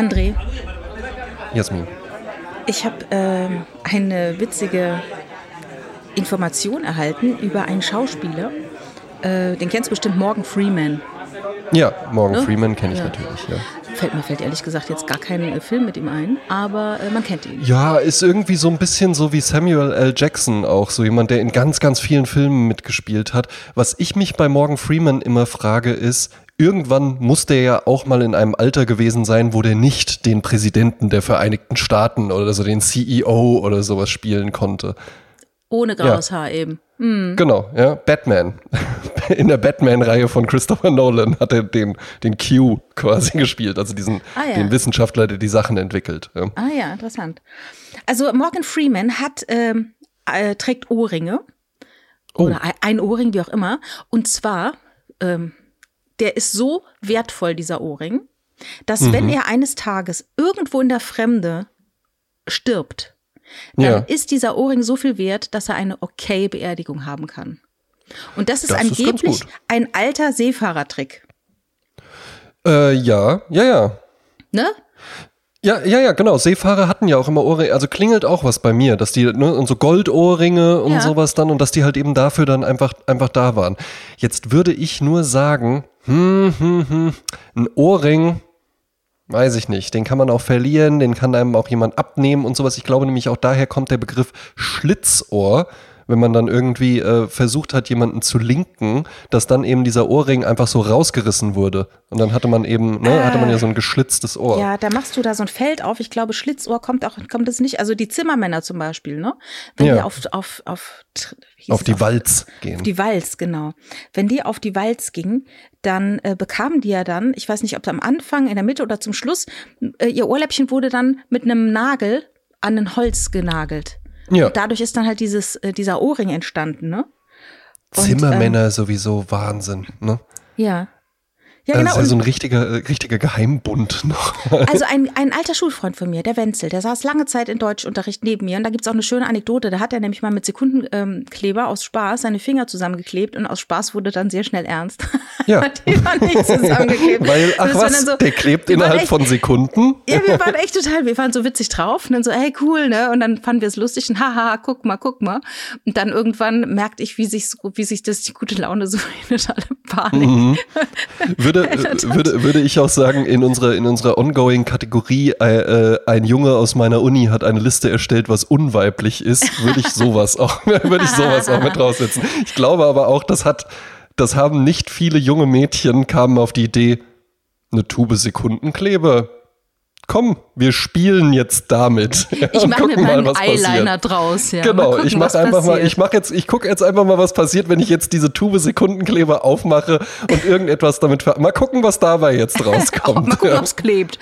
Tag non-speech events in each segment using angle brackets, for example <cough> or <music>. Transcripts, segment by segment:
André, Jasmin. ich habe ähm, eine witzige Information erhalten über einen Schauspieler. Äh, den kennst du bestimmt, Morgan Freeman. Ja, Morgan Ne? Freeman kenne ich Ja. natürlich, ja. Fällt mir fällt ehrlich gesagt jetzt gar kein äh, Film mit ihm ein, aber äh, man kennt ihn. Ja, ist irgendwie so ein bisschen so wie Samuel L. Jackson auch, so jemand, der in ganz, ganz vielen Filmen mitgespielt hat. Was ich mich bei Morgan Freeman immer frage, ist, irgendwann muss der ja auch mal in einem Alter gewesen sein, wo der nicht den Präsidenten der Vereinigten Staaten oder so den CEO oder sowas spielen konnte. Ohne graues Haar eben. Genau, ja, Batman. <laughs> In der Batman-Reihe von Christopher Nolan hat er den, den Q quasi <laughs> gespielt, also diesen, Ah, ja. den Wissenschaftler, der die Sachen entwickelt. Ja. Ah ja, interessant. Also Morgan Freeman hat ähm, äh, trägt Ohrringe Oh. oder ein- ein Ohrring, wie auch immer. Und zwar, ähm, der ist so wertvoll, dieser Ohrring, dass wenn Mhm. er eines Tages irgendwo in der Fremde stirbt, dann Ja. ist dieser Ohrring so viel wert, dass er eine okay Beerdigung haben kann. Und das ist Das ist angeblich gut. ein alter Seefahrertrick. Äh, ja, ja, ja. Ne? Ja, ja, ja, genau. Seefahrer hatten ja auch immer Ohrringe, also klingelt auch was bei mir, dass die, ne, und so Goldohrringe und Ja. sowas dann und dass die halt eben dafür dann einfach, einfach da waren. Jetzt würde ich nur sagen, hm, hm, hm, ein Ohrring, weiß ich nicht, den kann man auch verlieren, den kann einem auch jemand abnehmen und sowas. Ich glaube nämlich auch daher kommt der Begriff Schlitzohr, wenn man dann irgendwie äh, versucht hat, jemanden zu linken, dass dann eben dieser Ohrring einfach so rausgerissen wurde. Und dann hatte man eben, ne, hatte man ja so ein geschlitztes Ohr. Ja, da machst du da so ein Feld auf. Ich glaube, Schlitzohr kommt auch, kommt es nicht. Also die Zimmermänner zum Beispiel, ne? Wenn Ja. die auf, auf, auf, auf die Walz gehen. Auf die Walz, genau. Wenn die auf die Walz gingen, dann äh, bekamen die ja dann, ich weiß nicht, ob am Anfang, in der Mitte oder zum Schluss, äh, ihr Ohrläppchen wurde dann mit einem Nagel an ein Holz genagelt. Ja, Und dadurch ist dann halt dieses, äh, dieser Ohrring entstanden, ne? Und, Zimmermänner sowieso Wahnsinn. Ne? Ja. Ja, Also genau. das ist ja Und- so ein richtiger, äh, richtiger Geheimbund <laughs> noch. Also ein, ein alter Schulfreund von mir, der Wenzel, der saß lange Zeit in Deutschunterricht neben mir. Und da gibt's auch eine schöne Anekdote. Da hat er nämlich mal mit Sekundenkleber aus Spaß seine Finger zusammengeklebt und aus Spaß wurde dann sehr schnell ernst. Ja. <laughs> Die waren nicht zusammengeklebt. Weil, ach was, so- der klebt innerhalb echt- von Sekunden. Ja, wir waren echt total, wir waren so witzig drauf. Und dann so, hey, cool, ne? Und dann fanden wir es lustig und haha, guck mal, guck mal. Und dann irgendwann merkte ich, wie sich, wie sich das die gute Laune so in totale Panik. Mhm. Würde, Das- würde, würde ich auch sagen, in unserer, in unserer Ongoing-Kategorie, äh, äh, ein Junge aus meiner Uni hat eine Liste erstellt, was unweiblich ist, würde ich sowas auch, <laughs> würde ich sowas auch mit draufsetzen. Ich glaube aber auch, das hat, das haben nicht viele junge Mädchen kamen auf die Idee, eine Tube Sekundenkleber. Komm, wir spielen jetzt damit. <laughs> Ja, Ich mache mir mal was passiert. Eyeliner draus. Ja. Genau, mal gucken, ich mache einfach mal, passiert. ich mache jetzt, ich gucke jetzt einfach mal, was passiert, wenn ich jetzt diese Tube Sekundenkleber aufmache und irgendetwas damit ver Mal gucken, was dabei jetzt <laughs> rauskommt. Mal gucken, ja. ob's klebt.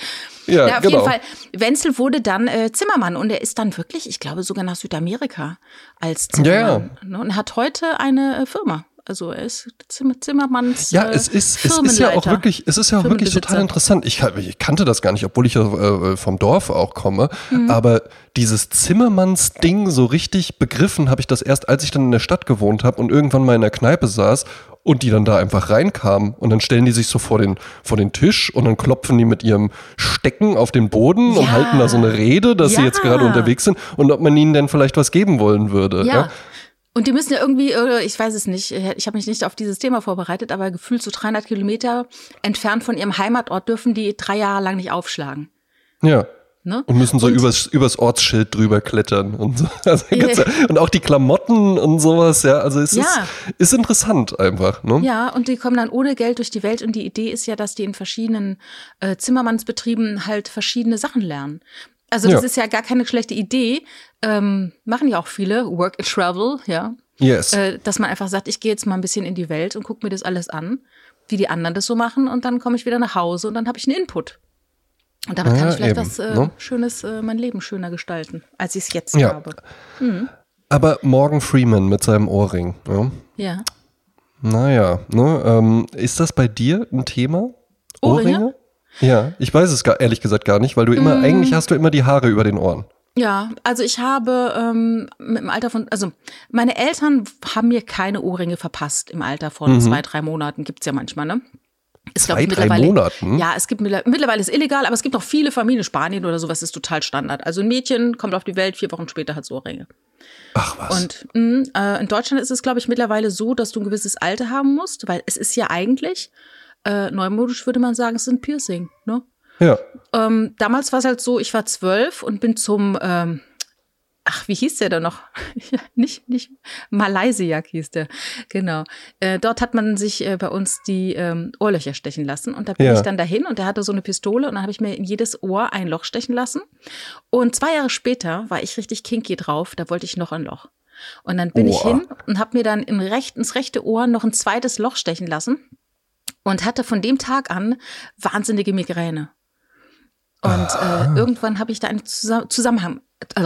Ja, Ja, auf genau. jeden Fall. Wenzel wurde dann äh, Zimmermann und er ist dann wirklich, ich glaube sogar nach Südamerika als Zimmermann. Ne? Und hat heute eine äh, Firma. Also er ist Zimmer, Zimmermanns Ja, äh, es ist, es ist ja auch wirklich, es ist ja auch wirklich total interessant. Ich, ich kannte das gar nicht, obwohl ich ja äh, vom Dorf auch komme. Mhm. Aber dieses Zimmermanns-Ding so richtig begriffen habe ich das erst, als ich dann in der Stadt gewohnt habe und irgendwann mal in der Kneipe saß und die dann da einfach reinkamen und dann stellen die sich so vor den, vor den Tisch und dann klopfen die mit ihrem Stecken auf den Boden und Ja. halten da so eine Rede, dass sie Ja. jetzt gerade unterwegs sind und ob man ihnen denn vielleicht was geben wollen würde. Ja. Und die müssen ja irgendwie, äh, ich weiß es nicht, ich habe mich nicht auf dieses Thema vorbereitet, aber gefühlt so 300 Kilometer entfernt von ihrem Heimatort dürfen die drei Jahre lang nicht aufschlagen. ja. Ne? Und müssen so übers, übers Ortsschild drüber klettern und so. <laughs> Also ja, und auch die Klamotten und sowas, ja. Also es Ja. ist, ist interessant einfach, ne? Ja, und die kommen dann ohne Geld durch die Welt und die Idee ist ja, dass die in verschiedenen äh, Zimmermannsbetrieben halt verschiedene Sachen lernen. Also das Ja. ist ja gar keine schlechte Idee. Ähm, machen ja auch viele, Work and Travel, ja. Yes. Äh, dass man einfach sagt, ich gehe jetzt mal ein bisschen in die Welt und gucke mir das alles an, wie die anderen das so machen und dann komme ich wieder nach Hause und dann habe ich einen Input. Und damit kann Ja, ich vielleicht eben, was äh, ne? Schönes, äh, mein Leben schöner gestalten, als ich es jetzt Ja. habe. Aber Morgan Freeman mit seinem Ohrring, ja. Ja. Naja, ne, ähm, ist das bei dir ein Thema? Ohrringe? Ja, ich weiß es gar, ehrlich gesagt gar nicht, weil du immer, Mm. eigentlich hast du immer die Haare über den Ohren. Ja, also ich habe ähm, dem Alter von, also meine Eltern haben mir keine Ohrringe verpasst im Alter von Mhm. zwei, drei Monaten, gibt's ja manchmal, ne? Ist, Zwei, glaub drei Monaten? Ja, es gibt mittler- mittlerweile ist illegal, aber es gibt auch viele Familien, Spanien oder sowas ist total Standard. Also ein Mädchen kommt auf die Welt, vier Wochen später hat es Ohrringe. Ach was. Und mh, äh, in Deutschland ist es, glaube ich, mittlerweile so, dass du ein gewisses Alter haben musst, weil es ist ja eigentlich, äh, neumodisch würde man sagen, es ist ein Piercing. Ne? ja. Ähm, damals war es halt so, ich war zwölf und bin zum, ähm, ach, wie hieß der da noch? <laughs> Nicht, nicht, Malaysiak hieß der, genau. Äh, dort hat man sich äh, bei uns die ähm, Ohrlöcher stechen lassen und da bin Ja. ich dann dahin und der hatte so eine Pistole und dann habe ich mir in jedes Ohr ein Loch stechen lassen. Und zwei Jahre später war ich richtig kinky drauf, da wollte ich noch ein Loch. Und dann bin ich Oha. hin und habe mir dann in recht, ins rechte Ohr noch ein zweites Loch stechen lassen und hatte von dem Tag an wahnsinnige Migräne. Und Ah. äh, irgendwann habe ich da einen Zusa- Zusammenhang, äh,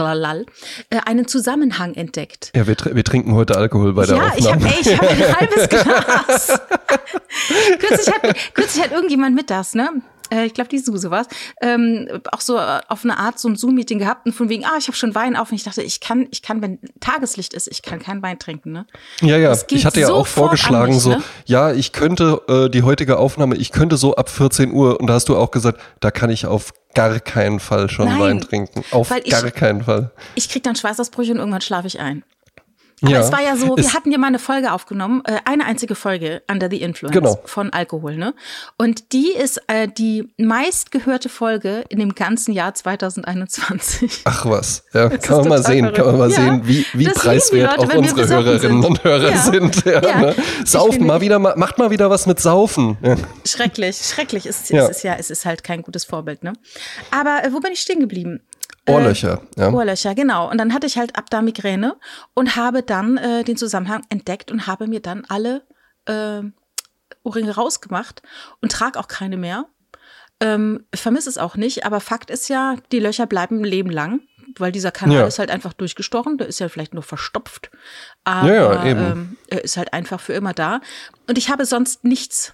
äh, einen Zusammenhang entdeckt. Ja, wir, tr- wir trinken heute Alkohol bei der Ja, ich Aufnahme. habe ich hab ein halbes <laughs> Glas. <laughs> kürzlich, hat, kürzlich hat irgendjemand mit das, ne? Äh, Ich glaube, die Suse war's. Ähm, auch so äh, auf eine Art so ein Zoom-Meeting gehabt und von wegen, ah, ich habe schon Wein auf. Und ich dachte, ich kann, ich kann, wenn Tageslicht ist, ich kann keinen Wein trinken, ne? Ja, ja, ich hatte ja auch vorgeschlagen, mich, so, ne? ja, ich könnte äh, die heutige Aufnahme, ich könnte so ab 14 Uhr und da hast du auch gesagt, da kann ich auf gar keinen Fall schon Nein, Wein trinken. Auf ich- gar keinen Fall. Ich krieg dann Schweißausbrüche und irgendwann schlafe ich ein. Aber ja, es war ja so, es- wir hatten ja mal eine Folge aufgenommen, äh, eine einzige Folge, Under the Influence Genau. von Alkohol, ne? Und die ist äh, die meistgehörte Folge in dem ganzen Jahr 2021. Ach was, ja, <laughs> ist kann man mal sehen, kann man mal verrückt. sehen, Ja, wie, wie das preiswert Leute, auch unsere Hörerinnen sind. und Hörer Ja. sind. Ja, Ja. Ne? Saufen mal wieder, ma- macht mal wieder was mit Saufen. Ja. Schrecklich, schrecklich. Es, Ja. es ist ja, es ist halt kein gutes Vorbild, ne? Aber äh, wo bin ich stehen geblieben? Ohrlöcher, ja. Ohrlöcher, genau. Und dann hatte ich halt ab da Migräne und habe dann äh, den Zusammenhang entdeckt und habe mir dann alle äh, Ohrringe rausgemacht und trage auch keine mehr. Ähm, vermisse es auch nicht, aber Fakt ist ja, die Löcher bleiben ein Leben lang, weil dieser Kanal Ja. ist halt einfach durchgestochen, der ist ja vielleicht nur verstopft, aber Ja. Ähm, er ist halt einfach für immer da. Und ich habe sonst nichts.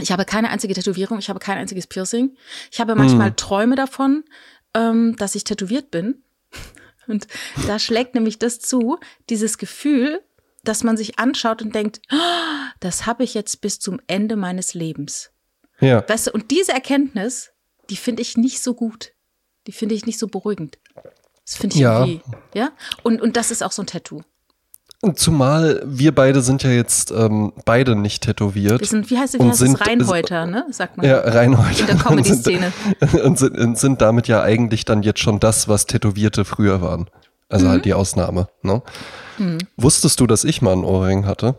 Ich habe keine einzige Tätowierung, ich habe kein einziges Piercing. Ich habe manchmal Hm. Träume davon, ähm, dass ich tätowiert bin. <laughs> Und da schlägt nämlich das zu, dieses Gefühl, dass man sich anschaut und denkt, "Ah, das habe ich jetzt bis zum Ende meines Lebens. ja. Weißt du, und diese Erkenntnis, die finde ich nicht so gut. Die finde ich nicht so beruhigend. Das finde ich Ja. irgendwie, ja? Und, und das ist auch so ein Tattoo. Zumal wir beide sind ja jetzt ähm, beide nicht tätowiert. Wir sind, wie heißt, wie heißt sind- es? Reinhäuter, ne? Sagt man. Ja, Reinhold. In der Comedy-Szene. <laughs> Und, sind, und, sind, damit ja eigentlich dann jetzt schon das, was Tätowierte früher waren. Also Mhm. halt die Ausnahme. Ne? Wusstest du, dass ich mal einen Ohrring hatte?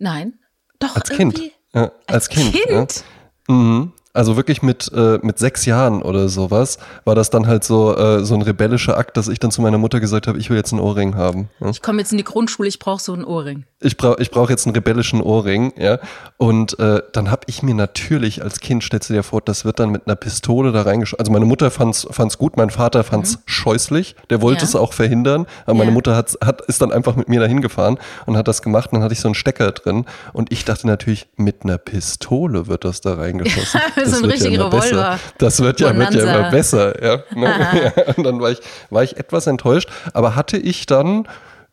Nein. Doch, Als Kind. Ja, als, Als Kind. Kind? Ja. Mhm. Also wirklich mit, äh, mit sechs Jahren oder sowas war das dann halt so, äh, so ein rebellischer Akt, dass ich dann zu meiner Mutter gesagt habe, ich will jetzt einen Ohrring haben. Ja. Ich komme jetzt in die Grundschule, ich brauche so einen Ohrring. Ich brauche ich brauch jetzt einen rebellischen Ohrring, ja. Und äh, dann habe ich mir natürlich als Kind, stellst du dir vor, das wird dann mit einer Pistole da reingeschossen. Also meine Mutter fand's fand's gut, mein Vater fand's scheußlich, der wollte Mhm. Ja. es auch verhindern, aber meine Ja. Mutter hat, hat, ist dann einfach mit mir dahin gefahren und hat das gemacht. Und dann hatte ich so einen Stecker drin und ich dachte natürlich, mit einer Pistole wird das da reingeschossen. <laughs> Das ein wird richtiger immer Revolver. Das wird ja, wird ja immer besser, ja. <laughs> Ne? <laughs> ja. Und dann war ich, war ich etwas enttäuscht, aber hatte ich dann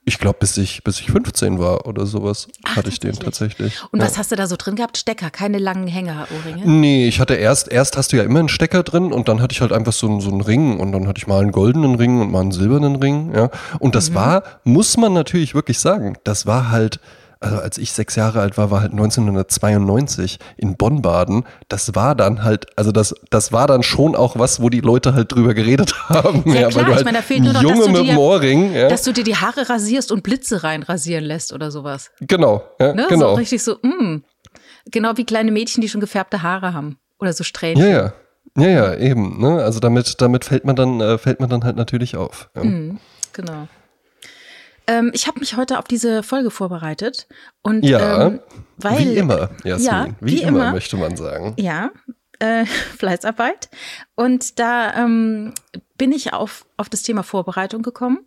ich glaube, bis ich, bis ich 15 war oder sowas, Ach, hatte ich den tatsächlich. Und ja. was hast du da so drin gehabt? Stecker, keine langen Hängerohrringe? Nee, ich hatte erst, erst hast du ja immer einen Stecker drin und dann hatte ich halt einfach so, einen- so einen Ring und dann hatte ich mal einen goldenen Ring und mal einen silbernen Ring, ja. Und das war, muss man natürlich wirklich sagen, das war halt, also als ich sechs Jahre alt war, war halt 1992 in Bonn-Baden. Das war dann halt, also das, das war dann schon auch was, wo die Leute halt drüber geredet <laughs> haben. Ja, weil klar, ich halt meine, da fehlt nur noch, Junge dass du mit dir- dem Ohrring, ja. Dass du dir die Haare rasierst und Blitze rein rasieren lässt oder sowas. Genau, ja, Ne? genau. So richtig so, mm. Genau wie kleine Mädchen, die schon gefärbte Haare haben. Oder so Strähnchen. Ja, ja. Ja, ja, eben. Ne? Also damit, damit fällt man dann, äh, fällt man dann halt natürlich auf. Ja. Mhm, genau. Ähm, ich habe mich heute auf diese Folge vorbereitet. Und, Ja, ähm, weil, wie immer, Jasmin. Ja, wie, wie immer, immer. möchte man sagen. Ja, äh, <laughs> Fleißarbeit. Und da ähm, bin ich auf, auf das Thema Vorbereitung gekommen.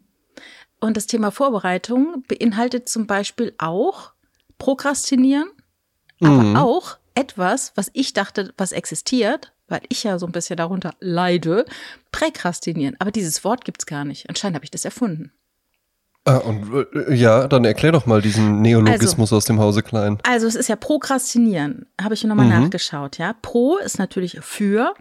Und das Thema Vorbereitung beinhaltet zum Beispiel auch Prokrastinieren, aber Mhm. auch etwas, was ich dachte, was existiert, weil ich ja so ein bisschen darunter leide, Präkrastinieren. Aber dieses Wort gibt's gar nicht. Anscheinend habe ich das erfunden. Ah, und äh, ja, dann erklär doch mal diesen Neologismus aus dem Hause Klein. Also es ist ja Prokrastinieren, habe ich nochmal Mhm. nachgeschaut, ja. Pro ist natürlich für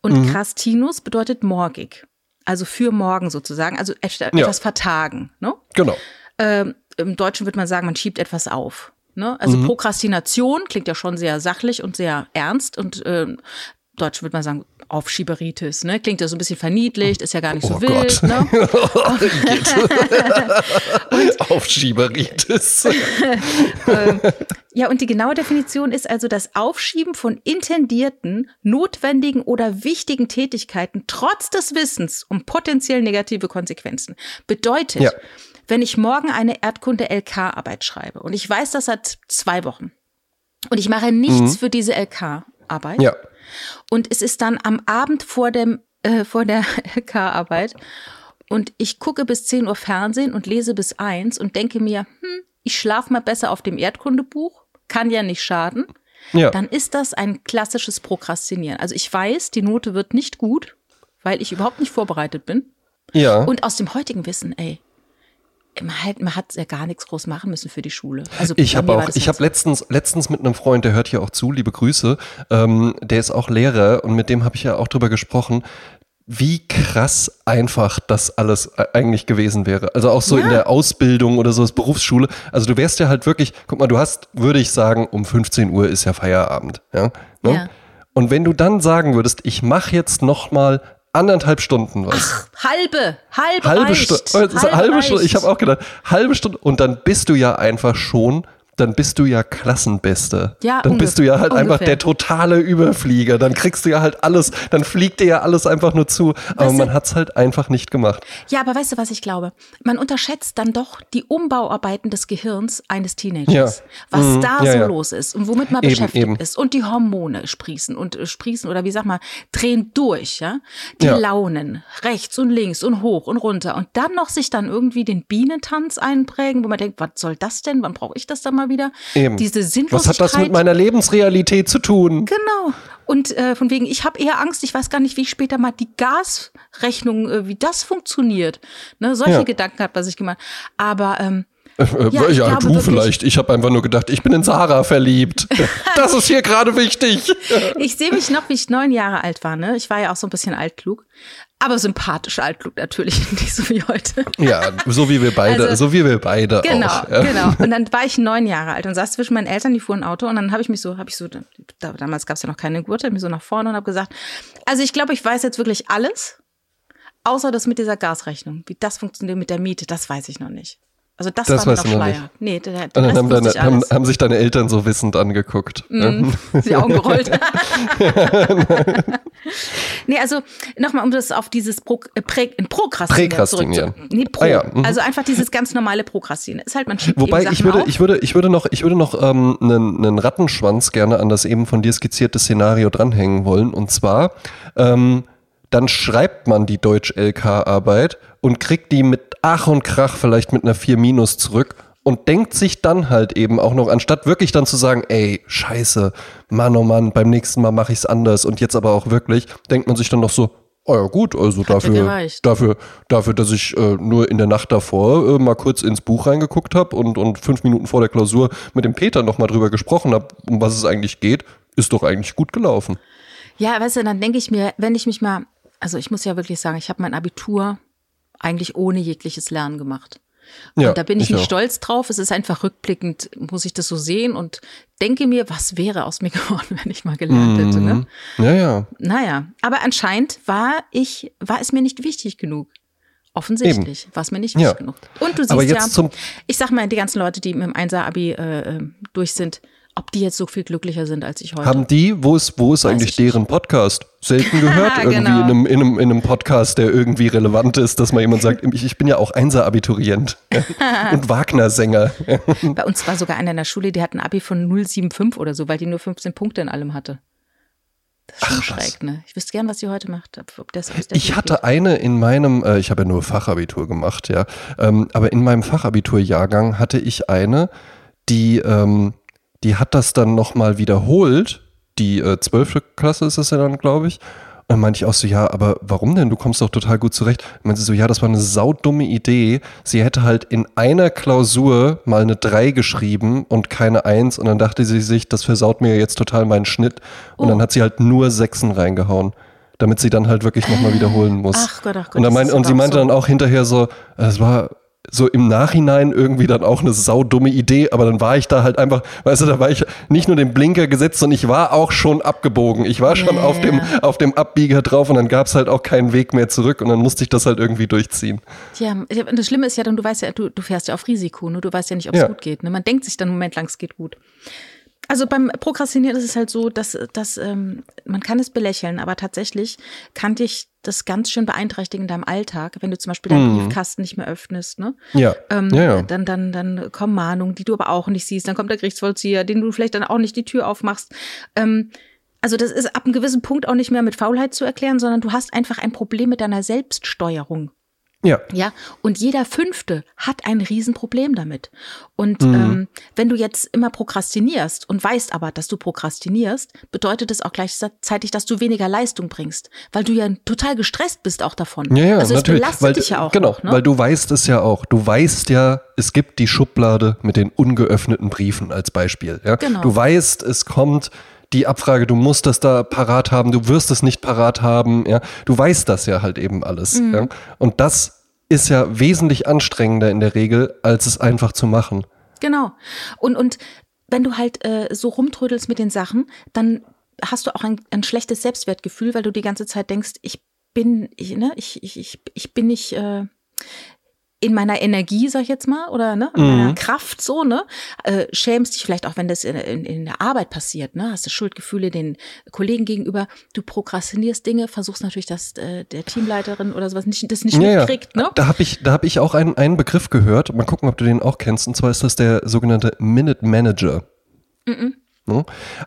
und Mhm. Krastinus bedeutet morgig. Also für morgen sozusagen, also et- etwas vertagen. Ne? Genau. Ähm, Im Deutschen würde man sagen, man schiebt etwas auf. Ne? Also Mhm. Prokrastination klingt ja schon sehr sachlich und sehr ernst und ähm, im Deutschen würde man sagen Aufschieberitis. Ne? Klingt ja so ein bisschen verniedlicht, ist ja gar nicht so Oh wild. Gott. Ne? <laughs> <laughs> Aufschieberitis. <laughs> Ja, und die genaue Definition ist also das Aufschieben von intendierten, notwendigen oder wichtigen Tätigkeiten trotz des Wissens um potenziell negative Konsequenzen. Bedeutet, Ja. wenn ich morgen eine Erdkunde-LK-Arbeit schreibe und ich weiß das seit zwei Wochen und ich mache nichts für diese LK-Arbeit Ja. Und es ist dann am Abend vor dem äh, vor der <laughs> LK-Arbeit und ich gucke bis 10 Uhr Fernsehen und lese bis 1 und denke mir, hm, ich schlafe mal besser auf dem Erdkundebuch, kann ja nicht schaden. Ja. Dann ist das ein klassisches Prokrastinieren. Also ich weiß, die Note wird nicht gut, weil ich überhaupt nicht vorbereitet bin. Ja. Und aus dem heutigen Wissen, ey, man hat, man hat ja gar nichts groß machen müssen für die Schule. Also Ich habe auch, ich halt habe letztens, letztens mit einem Freund, der hört hier auch zu, liebe Grüße, ähm, der ist auch Lehrer und mit dem habe ich ja auch drüber gesprochen, wie krass einfach das alles eigentlich gewesen wäre. Also auch so Ja. in der Ausbildung oder so, das Berufsschule. Also du wärst ja halt wirklich, guck mal, du hast, würde ich sagen, um 15 Uhr ist ja Feierabend. Ja. Ne? Ja. Und wenn du dann sagen würdest, ich mache jetzt noch mal anderthalb Stunden was. Halbe, halbe, halbe reicht. Stunde, halbe, halbe Stunde, ich habe auch gedacht, halbe Stunde und dann bist du ja einfach schon, dann bist du ja Klassenbeste. Ja, dann bist du ja halt einfach ungefähr. der totale Überflieger, dann kriegst du ja halt alles, dann fliegt dir ja alles einfach nur zu, aber Weißt man hat's halt einfach nicht gemacht. Ja, aber weißt du, was ich glaube? Man unterschätzt dann doch die Umbauarbeiten des Gehirns eines Teenagers. Ja. Was Mhm. da Ja, so ja. los ist und womit man Eben, beschäftigt eben. ist. Und die Hormone sprießen und äh, sprießen oder wie sag mal, drehen durch, ja? Die. Launen, rechts und links und hoch und runter. Und dann noch sich dann irgendwie den Bienentanz einprägen, wo man denkt, was soll das denn? Wann brauche ich das dann mal wieder? Eben. Diese Was Sinnlosigkeit. hat das mit meiner Lebensrealität zu tun? Genau. Und äh, von wegen, ich habe eher Angst, ich weiß gar nicht, wie ich später mal die Gasrechnung, äh, wie das funktioniert. Ne, solche Ja. Gedanken hat man sich gemacht. Aber ähm, Äh, Ja, ja, ich glaube du wirklich- vielleicht. Ich habe einfach nur gedacht, ich bin in Sarah verliebt. <laughs> Das ist hier gerade wichtig. ich sehe mich noch, wie ich neun Jahre alt war. Ne? Ich war ja auch so ein bisschen altklug. Aber sympathisch altklug natürlich, <laughs> nicht so wie heute. Ja, so wie wir beide, Also, so wie wir beide Genau, auch. Ja. genau. Und dann war ich neun Jahre alt und saß zwischen meinen Eltern, die fuhren Auto und dann habe ich mich so, habe ich so, da, damals gab es ja noch keine Gurte, hab mich so nach vorne und habe gesagt, also ich glaube, ich weiß jetzt wirklich alles, außer das mit dieser Gasrechnung. Wie das funktioniert mit der Miete, das weiß ich noch nicht. Also das, Das war noch Schleier. nicht. Nee, der, der Und dann haben, deine, haben, haben sich deine Eltern so wissend angeguckt. Mhm. Die <laughs> Augen gerollt. <laughs> nee, also nochmal, um das auf dieses Pro, äh, Prä, in Prokrastinieren, Präkrastinieren. Nee, Pro. Ah ja, mhm. Also einfach dieses ganz normale Prokrastinieren. Ist halt, man schiebt Wobei ich würde, auf. ich würde, ich würde noch, ich würde noch ähm, einen, einen Rattenschwanz gerne an das eben von dir skizzierte Szenario dranhängen wollen. Und zwar, ähm, dann schreibt man die Deutsch-LK-Arbeit und kriegt die mit Ach und Krach vielleicht mit einer 4 Minus zurück und denkt sich dann halt eben auch noch, anstatt wirklich dann zu sagen, ey, scheiße, Mann, oh Mann, beim nächsten Mal mache ich es anders und jetzt aber auch wirklich, denkt man sich dann noch so, oh ja gut, also dafür, dafür, dafür, dass ich äh, nur in der Nacht davor äh, mal kurz ins Buch reingeguckt habe und, und fünf Minuten vor der Klausur mit dem Peter noch mal drüber gesprochen habe, um was es eigentlich geht, ist doch eigentlich gut gelaufen. Ja, weißt du, dann denke ich mir, wenn ich mich mal, also ich muss ja wirklich sagen, ich habe mein Abitur eigentlich ohne jegliches Lernen gemacht. Ja, und da bin ich, ich nicht auch. stolz drauf. Es ist einfach rückblickend, muss ich das so sehen und denke mir, was wäre aus mir <laughs> geworden, wenn ich mal gelernt hätte. Ne? Mhm. Ja, ja. Naja, aber anscheinend war ich, war es mir nicht wichtig genug. Offensichtlich war es mir nicht Ja. wichtig genug. Und du siehst ja, ich sag mal, die ganzen Leute, die mit dem 1er-Abi äh, äh, durch sind, ob die jetzt so viel glücklicher sind als ich heute. Haben die, wo ist, wo ist Weiß eigentlich deren Podcast? Selten <laughs> gehört irgendwie Genau. in, einem, in, einem, in einem Podcast, der irgendwie relevant ist, dass mal jemand sagt, ich, ich bin ja auch Einser-Abiturient <laughs> und Wagner-Sänger. Bei uns war sogar einer in der Schule, die hat ein Abi von 075 oder so, weil die nur 15 Punkte in allem hatte. Das ist schon Ach, was. schräg, ne? Ich wüsste gern, was sie heute macht. Ob, das Ich hatte eine in meinem, äh, ich habe ja nur Fachabitur gemacht, ja, ähm, aber in meinem Fachabiturjahrgang hatte ich eine, die, ähm, die hat das dann nochmal wiederholt, die äh, zwölfte Klasse ist es ja dann, glaube ich, dann meinte ich auch so, ja, aber warum denn? Du kommst doch total gut zurecht. Und meinte sie so, ja, das war eine saudumme Idee. Sie hätte halt in einer Klausur mal eine 3 geschrieben und keine 1 und dann dachte sie sich, das versaut mir jetzt total meinen Schnitt. Und Oh. dann hat sie halt nur Sechsen reingehauen, damit sie dann halt wirklich nochmal wiederholen muss. Ach Gott, ach Gott, Und, dann das ist und sie meinte so. dann auch hinterher so, es war so im Nachhinein irgendwie dann auch eine saudumme Idee, aber dann war ich da halt einfach, weißt du, da war ich nicht nur den Blinker gesetzt, sondern ich war auch schon abgebogen. Ich war schon Ja, auf, dem, auf dem Abbieger drauf und dann gab es halt auch keinen Weg mehr zurück und dann musste ich das halt irgendwie durchziehen. Ja, das Schlimme ist ja dann, du weißt ja, du, du fährst ja auf Risiko, ne? Du weißt ja nicht, ob es Ja. gut geht. Ne? Man denkt sich dann einen Moment lang, es geht gut. Also beim Prokrastinieren ist es halt so, dass, dass ähm, man kann es belächeln, aber tatsächlich kann dich das ganz schön beeinträchtigen in deinem Alltag, wenn du zum Beispiel deinen Briefkasten nicht mehr öffnest, ne? Ja. Ähm, ja, ja. Dann, dann, dann kommen Mahnungen, die du aber auch nicht siehst. Dann kommt der Gerichtsvollzieher, den du vielleicht dann auch nicht die Tür aufmachst. Ähm, also das ist ab einem gewissen Punkt auch nicht mehr mit Faulheit zu erklären, sondern du hast einfach ein Problem mit deiner Selbststeuerung. Ja. Ja, und jeder Fünfte hat ein Riesenproblem damit. Und Mhm. ähm, wenn du jetzt immer prokrastinierst und weißt aber, dass du prokrastinierst, bedeutet es auch gleichzeitig, dass du weniger Leistung bringst, weil du ja total gestresst bist auch davon. Ja, ja, also natürlich. es belastet weil, dich ja auch. Genau, noch, ne? weil du weißt es ja auch. Du weißt ja, es gibt die Schublade mit den ungeöffneten Briefen als Beispiel. Ja? Genau. Du weißt, es kommt die Abfrage, du musst das da parat haben, du wirst es nicht parat haben. Ja? Du weißt das ja halt eben alles. Mhm. Ja? Und das ist ja wesentlich anstrengender in der Regel, als es einfach zu machen. Genau. Und, und wenn du halt äh, so rumtrödelst mit den Sachen, dann hast du auch ein, ein schlechtes Selbstwertgefühl, weil du die ganze Zeit denkst, ich bin, ich, ne, ich, ich, ich, ich bin nicht äh, in meiner Energie, sag ich jetzt mal, oder ne, in meiner Kraft so, ne? Äh, schämst dich vielleicht auch, wenn das in, in, in der Arbeit passiert, ne? Hast du Schuldgefühle den Kollegen gegenüber, du prokrastinierst Dinge, versuchst natürlich, dass äh, der Teamleiterin oder sowas nicht, das nicht mitkriegt, ne? Da habe ich, da hab ich auch einen, einen Begriff gehört. Mal gucken, ob du den auch kennst. Und zwar ist das der sogenannte Minute Manager. Ne?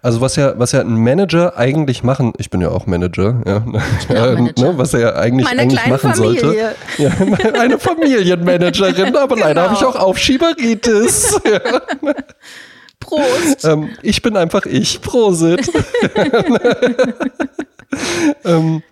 Also was ja, was ja ein Manager eigentlich machen, ich bin ja auch Manager, ja, <laughs> auch Manager. Ne, was er ja eigentlich, Meine eigentlich machen Familie. sollte. Ja, <laughs> eine Familienmanagerin, aber <laughs> leider habe ich Genau. auch Aufschieberitis. Ja. Prost! Ähm, ich bin einfach ich. Prosit. ähm,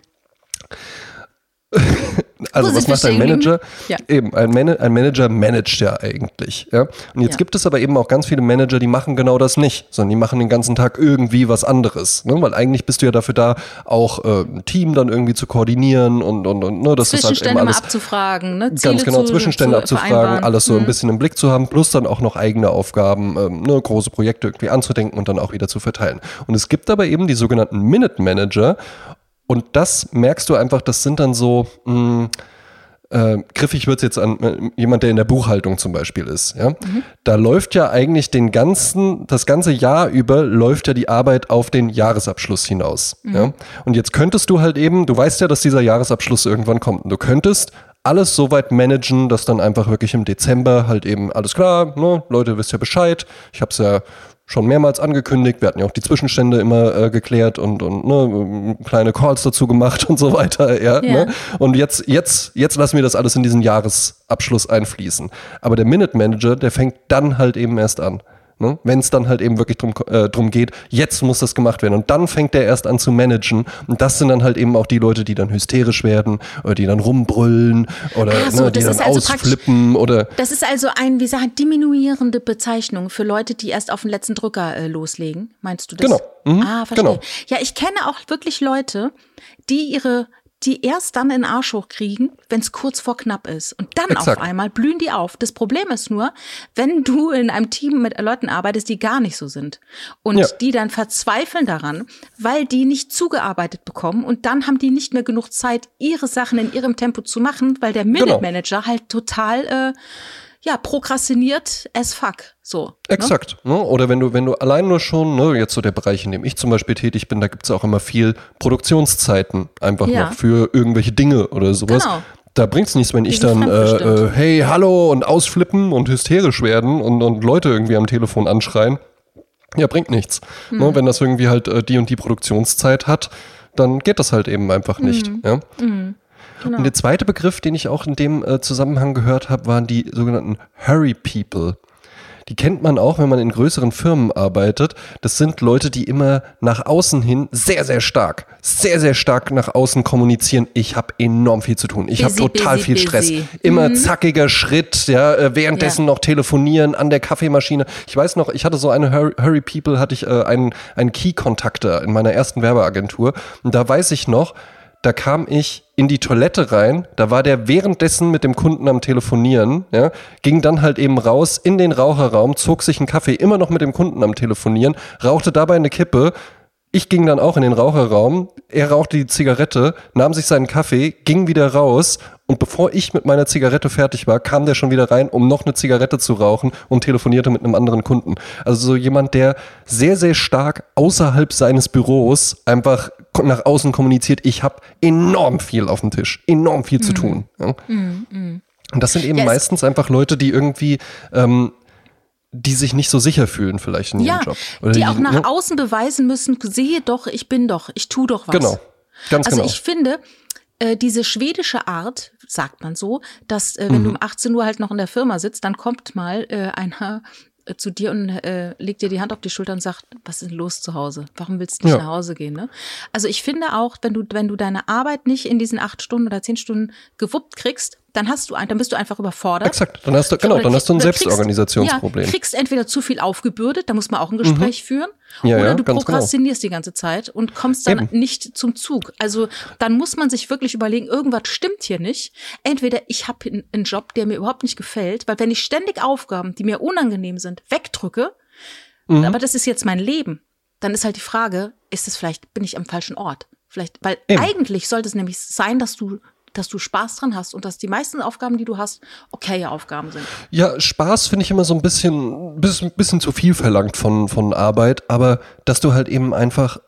<laughs> also was macht ein Manager? Ja. Eben, ein, Man ein Manager managt ja eigentlich. Ja? Und jetzt Ja. gibt es aber eben auch ganz viele Manager, die machen genau das nicht, sondern die machen den ganzen Tag irgendwie was anderes. Ne? Weil eigentlich bist du ja dafür da, auch äh, ein Team dann irgendwie zu koordinieren und, und, und ne, das ist halt eben alles abzufragen, ne? Ziele Ganz genau, zu, Zwischenstände zu abzufragen, alles so ein Mhm. bisschen im Blick zu haben, plus dann auch noch eigene Aufgaben, ähm, ne, große Projekte irgendwie anzudenken und dann auch wieder zu verteilen. Und es gibt aber eben die sogenannten Minute Manager und das merkst du einfach, das sind dann so, mh, äh, griffig wird es jetzt an äh, jemand, der in der Buchhaltung zum Beispiel ist. Ja? Da läuft ja eigentlich den ganzen, das ganze Jahr über läuft ja die Arbeit auf den Jahresabschluss hinaus. Ja? Und jetzt könntest du halt eben, du weißt ja, dass dieser Jahresabschluss irgendwann kommt. Und du könntest alles so weit managen, dass dann einfach wirklich im Dezember halt eben alles klar, ne, Leute, wisst ja Bescheid. Ich habe es ja schon mehrmals angekündigt. Wir hatten ja auch die Zwischenstände immer äh, geklärt und, und ne, kleine Calls dazu gemacht <laughs> und so weiter. Ja, Ja. Ne? Und jetzt, jetzt, jetzt lassen wir das alles in diesen Jahresabschluss einfließen. Aber der Minute Manager, der fängt dann halt eben erst an. Ne? Wenn es dann halt eben wirklich drum, äh, drum geht, jetzt muss das gemacht werden. Und dann fängt der erst an zu managen. Und das sind dann halt eben auch die Leute, die dann hysterisch werden oder die dann rumbrüllen oder Ah, so, ne, die das dann also ausflippen oder Das ist also ein, wie sagen, diminuierende Bezeichnung für Leute, die erst auf den letzten Drücker äh, loslegen. Meinst du das? Genau. Mhm, Ah, verstehe. genau. Ja, ich kenne auch wirklich Leute, die ihre die erst dann in Arsch hochkriegen, wenn es kurz vor knapp ist. Und dann Exakt. auf einmal blühen die auf. Das Problem ist nur, wenn du in einem Team mit Leuten arbeitest, die gar nicht so sind. Und Ja. die dann verzweifeln daran, weil die nicht zugearbeitet bekommen. Und dann haben die nicht mehr genug Zeit, ihre Sachen in ihrem Tempo zu machen, weil der Minute Genau. Manager halt total äh, ja, prokrastiniert as fuck. So. Ne? Exakt. Ne? Oder wenn du, wenn du allein nur schon, ne, jetzt so der Bereich, in dem ich zum Beispiel tätig bin, da gibt es auch immer viel Produktionszeiten einfach Ja. noch für irgendwelche Dinge oder sowas. Genau. Da bringt es nichts, wenn ich dann, äh, äh, hey, hallo und ausflippen und hysterisch werden und, und Leute irgendwie am Telefon anschreien. Ja, bringt nichts. Hm. Ne? Wenn das irgendwie halt äh, die und die Produktionszeit hat, dann geht das halt eben einfach nicht. Hm. Ja? Genau. Und der zweite Begriff, den ich auch in dem äh, Zusammenhang gehört habe, waren die sogenannten Hurry People. die kennt man auch, wenn man in größeren Firmen arbeitet. Das sind Leute, die immer nach außen hin sehr, sehr stark, sehr, sehr stark nach außen kommunizieren. Ich habe enorm viel zu tun. Ich habe total busy, viel Stress. busy. Immer zackiger Schritt, ja, äh, währenddessen Ja. noch telefonieren an der Kaffeemaschine. Ich weiß noch, ich hatte so eine Hurry, Hurry People, hatte ich äh, einen, einen Key-Kontakter in meiner ersten Werbeagentur. Und da weiß ich noch, da kam ich in die Toilette rein, da war der währenddessen mit dem Kunden am Telefonieren, ja, ging dann halt eben raus in den Raucherraum, zog sich einen Kaffee, immer noch mit dem Kunden am Telefonieren, rauchte dabei eine Kippe. Ich ging dann auch in den Raucherraum, er rauchte die Zigarette, nahm sich seinen Kaffee, ging wieder raus und bevor ich mit meiner Zigarette fertig war, kam der schon wieder rein, um noch eine Zigarette zu rauchen und telefonierte mit einem anderen Kunden. Also so jemand, der sehr, sehr stark außerhalb seines Büros einfach nach außen kommuniziert, ich habe enorm viel auf dem Tisch, enorm viel zu tun. Ja. Und das sind eben Ja, es- meistens einfach Leute, die irgendwie, ähm, die sich nicht so sicher fühlen vielleicht in Ja, ihrem Job. Oder die auch nach ne? außen beweisen müssen, sehe doch, ich bin doch, ich tu doch was. Genau, ganz also genau. ich finde, äh, diese schwedische Art, sagt man so, dass äh, wenn Mhm. du um 18 Uhr halt noch in der Firma sitzt, dann kommt mal äh, einer zu dir und äh, legt dir die Hand auf die Schulter und sagt, was ist denn los zu Hause? Warum willst du nicht Ja. nach Hause gehen? Ne? Also ich finde auch, wenn du, wenn du deine Arbeit nicht in diesen acht Stunden oder zehn Stunden gewuppt kriegst, dann hast du ein, dann bist du einfach überfordert. Exakt, dann hast du, genau, dann hast du ein kriegst- Selbstorganisationsproblem. Ja, kriegst entweder zu viel aufgebürdet, da muss man auch ein Gespräch führen, Ja, oder ja, du genau. prokrastinierst die ganze Zeit und kommst dann Eben. nicht zum Zug. Also dann muss man sich wirklich überlegen, irgendwas stimmt hier nicht. Entweder ich habe einen Job, der mir überhaupt nicht gefällt, weil wenn ich ständig Aufgaben, die mir unangenehm sind, wegdrücke, Mhm. aber das ist jetzt mein Leben, dann ist halt die Frage, ist es vielleicht, bin ich am falschen Ort? Vielleicht, weil Eben. eigentlich sollte es nämlich sein, dass du dass du Spaß dran hast und dass die meisten Aufgaben, die du hast, okaye Aufgaben sind. Ja, Spaß finde ich immer so ein bisschen, bisschen, bisschen zu viel verlangt von, von Arbeit, aber dass du halt eben einfach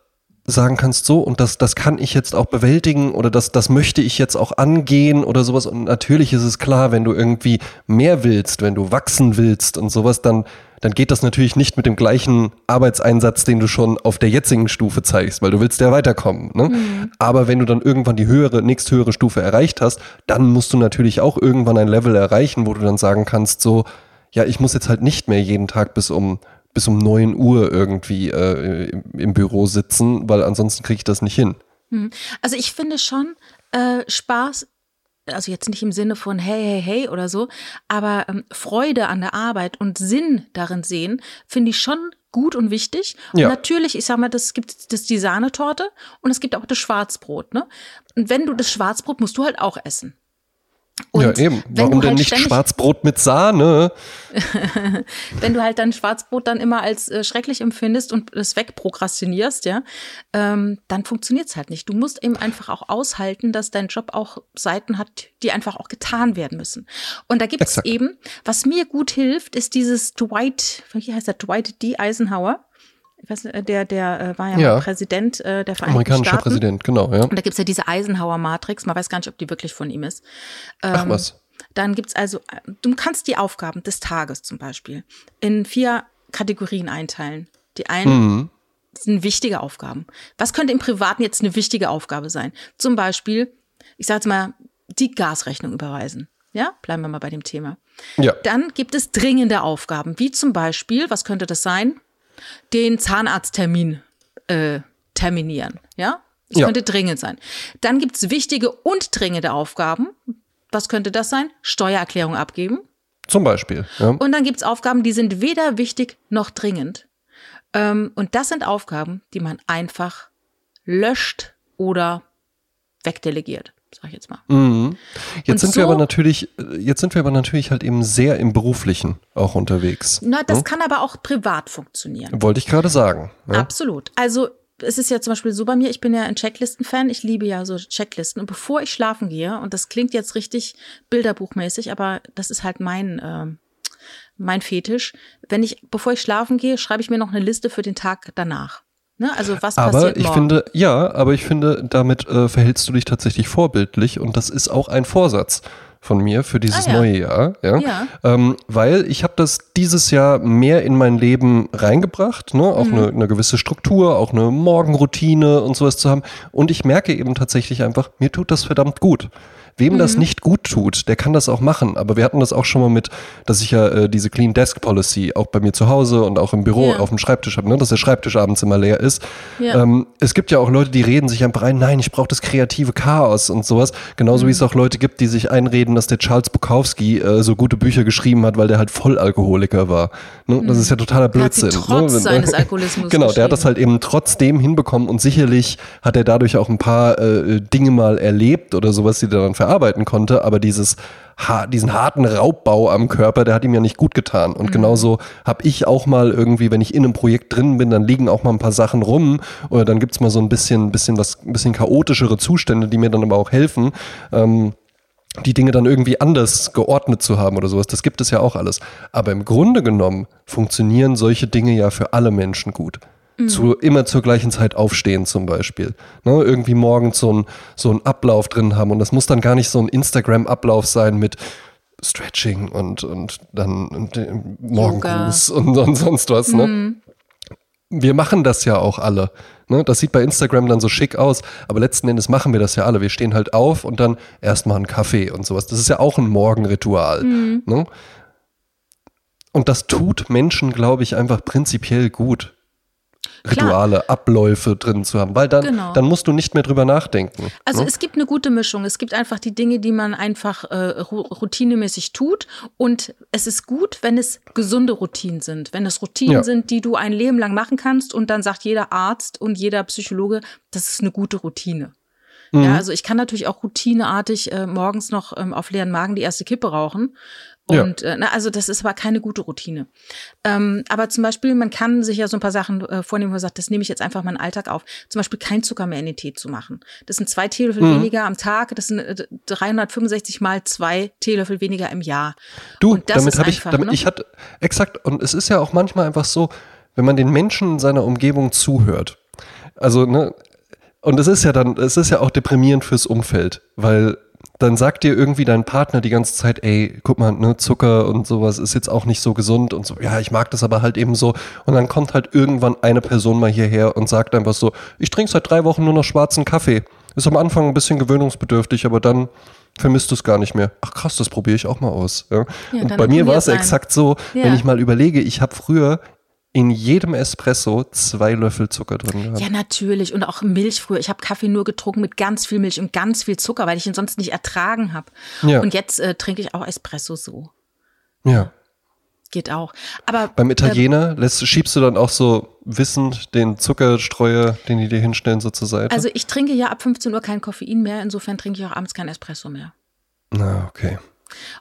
sagen kannst, so, und das, das kann ich jetzt auch bewältigen oder das, das möchte ich jetzt auch angehen oder sowas. Und natürlich ist es klar, wenn du irgendwie mehr willst, wenn du wachsen willst und sowas, dann, dann geht das natürlich nicht mit dem gleichen Arbeitseinsatz, den du schon auf der jetzigen Stufe zeigst, weil du willst ja weiterkommen. Ne? Aber wenn du dann irgendwann die höhere, nächsthöhere Stufe erreicht hast, dann musst du natürlich auch irgendwann ein Level erreichen, wo du dann sagen kannst, so, ja, ich muss jetzt halt nicht mehr jeden Tag bis um bis um 9 Uhr irgendwie äh, im, im Büro sitzen, weil ansonsten kriege ich das nicht hin. Also ich finde schon äh, Spaß, also jetzt nicht im Sinne von hey, hey, hey oder so, aber ähm, Freude an der Arbeit und Sinn darin sehen, finde ich schon gut und wichtig. Und Ja. natürlich, ich sag mal, das gibt das die Sahnetorte und es gibt auch das Schwarzbrot. Ne? Und wenn du das Schwarzbrot musst du halt auch essen. Und ja, eben. Warum denn halt nicht Schwarzbrot mit Sahne? <laughs> wenn du halt dein Schwarzbrot dann immer als äh, schrecklich empfindest und es wegprokrastinierst, ja, ähm, dann funktioniert's halt nicht. Du musst eben einfach auch aushalten, dass dein Job auch Seiten hat, die einfach auch getan werden müssen. Und da gibt's Exakt. eben, was mir gut hilft, ist dieses Dwight, wie heißt der, Dwight D. Eisenhower. Ich weiß, nicht, der, der äh, war ja, Ja. Präsident äh, der Vereinigten Amerikanischer Staaten. Präsident, genau, ja. Und da gibt's ja diese Eisenhower-Matrix. Man weiß gar nicht, ob die wirklich von ihm ist. Ach Ähm, was. Dann gibt's also, du kannst die Aufgaben des Tages zum Beispiel in vier Kategorien einteilen. Die einen Mhm. sind wichtige Aufgaben. Was könnte im Privaten jetzt eine wichtige Aufgabe sein? Zum Beispiel, ich sage jetzt mal, die Gasrechnung überweisen. Ja, bleiben wir mal bei dem Thema. Ja. Dann gibt es dringende Aufgaben, wie zum Beispiel, was könnte das sein? Den Zahnarzttermin äh, terminieren. Ja, das Ja. könnte dringend sein. Dann gibt es wichtige und dringende Aufgaben. Was könnte das sein? Steuererklärung abgeben. Zum Beispiel. Ja. Und dann gibt es Aufgaben, die sind weder wichtig noch dringend. Ähm, und das sind Aufgaben, die man einfach löscht oder wegdelegiert, sag ich jetzt mal. Mhm. Jetzt Und sind wir so- aber natürlich, äh, jetzt sind wir aber natürlich halt eben sehr im Beruflichen auch unterwegs. Na, das kann aber auch privat funktionieren. Wollte ich gerade sagen. Ja. Absolut. Also es ist ja zum Beispiel so bei mir, ich bin ja ein Checklisten-Fan, ich liebe ja so Checklisten. Und bevor ich schlafen gehe, und das klingt jetzt richtig bilderbuchmäßig, aber das ist halt mein, ähm, mein Fetisch, wenn ich, bevor ich schlafen gehe, schreibe ich mir noch eine Liste für den Tag danach. Ne? Also was Aber passiert ich morgen? finde, ja, aber ich finde, damit äh, verhältst du dich tatsächlich vorbildlich und das ist auch ein Vorsatz von mir für dieses Ah, ja. neue Jahr. Ja. Ja. Ähm, weil ich habe das dieses Jahr mehr in mein Leben reingebracht, ne? auch Mhm. eine, eine gewisse Struktur, auch eine Morgenroutine und sowas zu haben. Und ich merke eben tatsächlich einfach, mir tut das verdammt gut. Wem das nicht gut tut, der kann das auch machen. Aber wir hatten das auch schon mal mit, dass ich ja äh, diese Clean Desk Policy auch bei mir zu Hause und auch im Büro Ja. auf dem Schreibtisch habe, ne, dass der Schreibtisch abends immer leer ist. Ja. Ähm, es gibt ja auch Leute, die reden sich einfach ein, nein, ich brauche das kreative Chaos und sowas. Genauso wie Mhm. es auch Leute gibt, die sich einreden, dass der Charles Bukowski äh, so gute Bücher geschrieben hat, weil der halt Vollalkoholiker war. Ne? Das ist ja totaler Er hat sie Blödsinn. trotz ne? seines Alkoholismus <laughs> Genau, der hat das halt eben trotzdem hinbekommen und sicherlich hat er dadurch auch ein paar äh, Dinge mal erlebt oder sowas, die dann verarbeiten konnte, aber dieses diesen harten Raubbau am Körper, der hat ihm ja nicht gut getan. Und genauso habe ich auch mal irgendwie, wenn ich in einem Projekt drin bin, dann liegen auch mal ein paar Sachen rum oder dann gibt's mal so ein bisschen, bisschen was, ein bisschen chaotischere Zustände, die mir dann aber auch helfen. Ähm, die Dinge dann irgendwie anders geordnet zu haben oder sowas. Das gibt es ja auch alles. Aber im Grunde genommen funktionieren solche Dinge ja für alle Menschen gut. Zu, immer zur gleichen Zeit aufstehen zum Beispiel. Ne, irgendwie morgens so ein so einen Ablauf drin haben. Und das muss dann gar nicht so ein Instagram-Ablauf sein mit Stretching und, und dann und, äh, Morgengruß und, und sonst was. Ne? wir machen das ja auch alle. Ne? Das sieht bei Instagram dann so schick aus, aber letzten Endes machen wir das ja alle. Wir stehen halt auf und dann erstmal einen Kaffee und sowas. Das ist ja auch ein Morgenritual. Ne? Und das tut Menschen, glaube ich, einfach prinzipiell gut. Rituale, Abläufe drin zu haben, weil dann, Genau. dann musst du nicht mehr drüber nachdenken. Also ne? es gibt eine gute Mischung. Es gibt einfach die Dinge, die man einfach äh, routinemäßig tut. Und es ist gut, wenn es gesunde Routinen sind. Wenn es Routinen Ja. sind, die du ein Leben lang machen kannst und dann sagt jeder Arzt und jeder Psychologe, das ist eine gute Routine. Mhm. Ja, also ich kann natürlich auch routineartig äh, morgens noch ähm, auf leeren Magen die erste Kippe rauchen. Ja. Und äh, na, also das ist aber keine gute Routine. Ähm, aber zum Beispiel, man kann sich ja so ein paar Sachen äh, vornehmen, wo man sagt, das nehme ich jetzt einfach meinen Alltag auf. Zum Beispiel kein Zucker mehr in den Tee zu machen. Das sind zwei Teelöffel Mhm. weniger am Tag. Das sind äh, 365 mal zwei Teelöffel weniger im Jahr. Du, damit habe ich, damit ne? ich hatte, exakt, und es ist ja auch manchmal einfach so, wenn man den Menschen in seiner Umgebung zuhört, also, ne, und es ist ja dann, es ist ja auch deprimierend fürs Umfeld, weil dann sagt dir irgendwie dein Partner die ganze Zeit, ey, guck mal, ne, Zucker und sowas ist jetzt auch nicht so gesund und so, ja, ich mag das aber halt eben so. Und dann kommt halt irgendwann eine Person mal hierher und sagt einfach so, ich trinke seit drei Wochen nur noch schwarzen Kaffee. Ist am Anfang ein bisschen gewöhnungsbedürftig, aber dann vermisst du es gar nicht mehr. Ach krass, das probiere ich auch mal aus. Ja. Ja, und bei mir war es exakt so, Ja. wenn ich mal überlege, ich habe früher in jedem Espresso zwei Löffel Zucker drin gehabt. Ja, natürlich. Und auch Milch früher. Ich habe Kaffee nur getrunken mit ganz viel Milch und ganz viel Zucker, weil ich ihn sonst nicht ertragen habe. Ja. Und jetzt äh, trinke ich auch Espresso so. ja. Geht auch. Aber Beim äh, Italiener lässt, schiebst du dann auch so wissend den Zuckerstreuer, den die dir hinstellen, so zur Seite? Also ich trinke ja ab 15 Uhr kein Koffein mehr, insofern trinke ich auch abends kein Espresso mehr. Na, okay.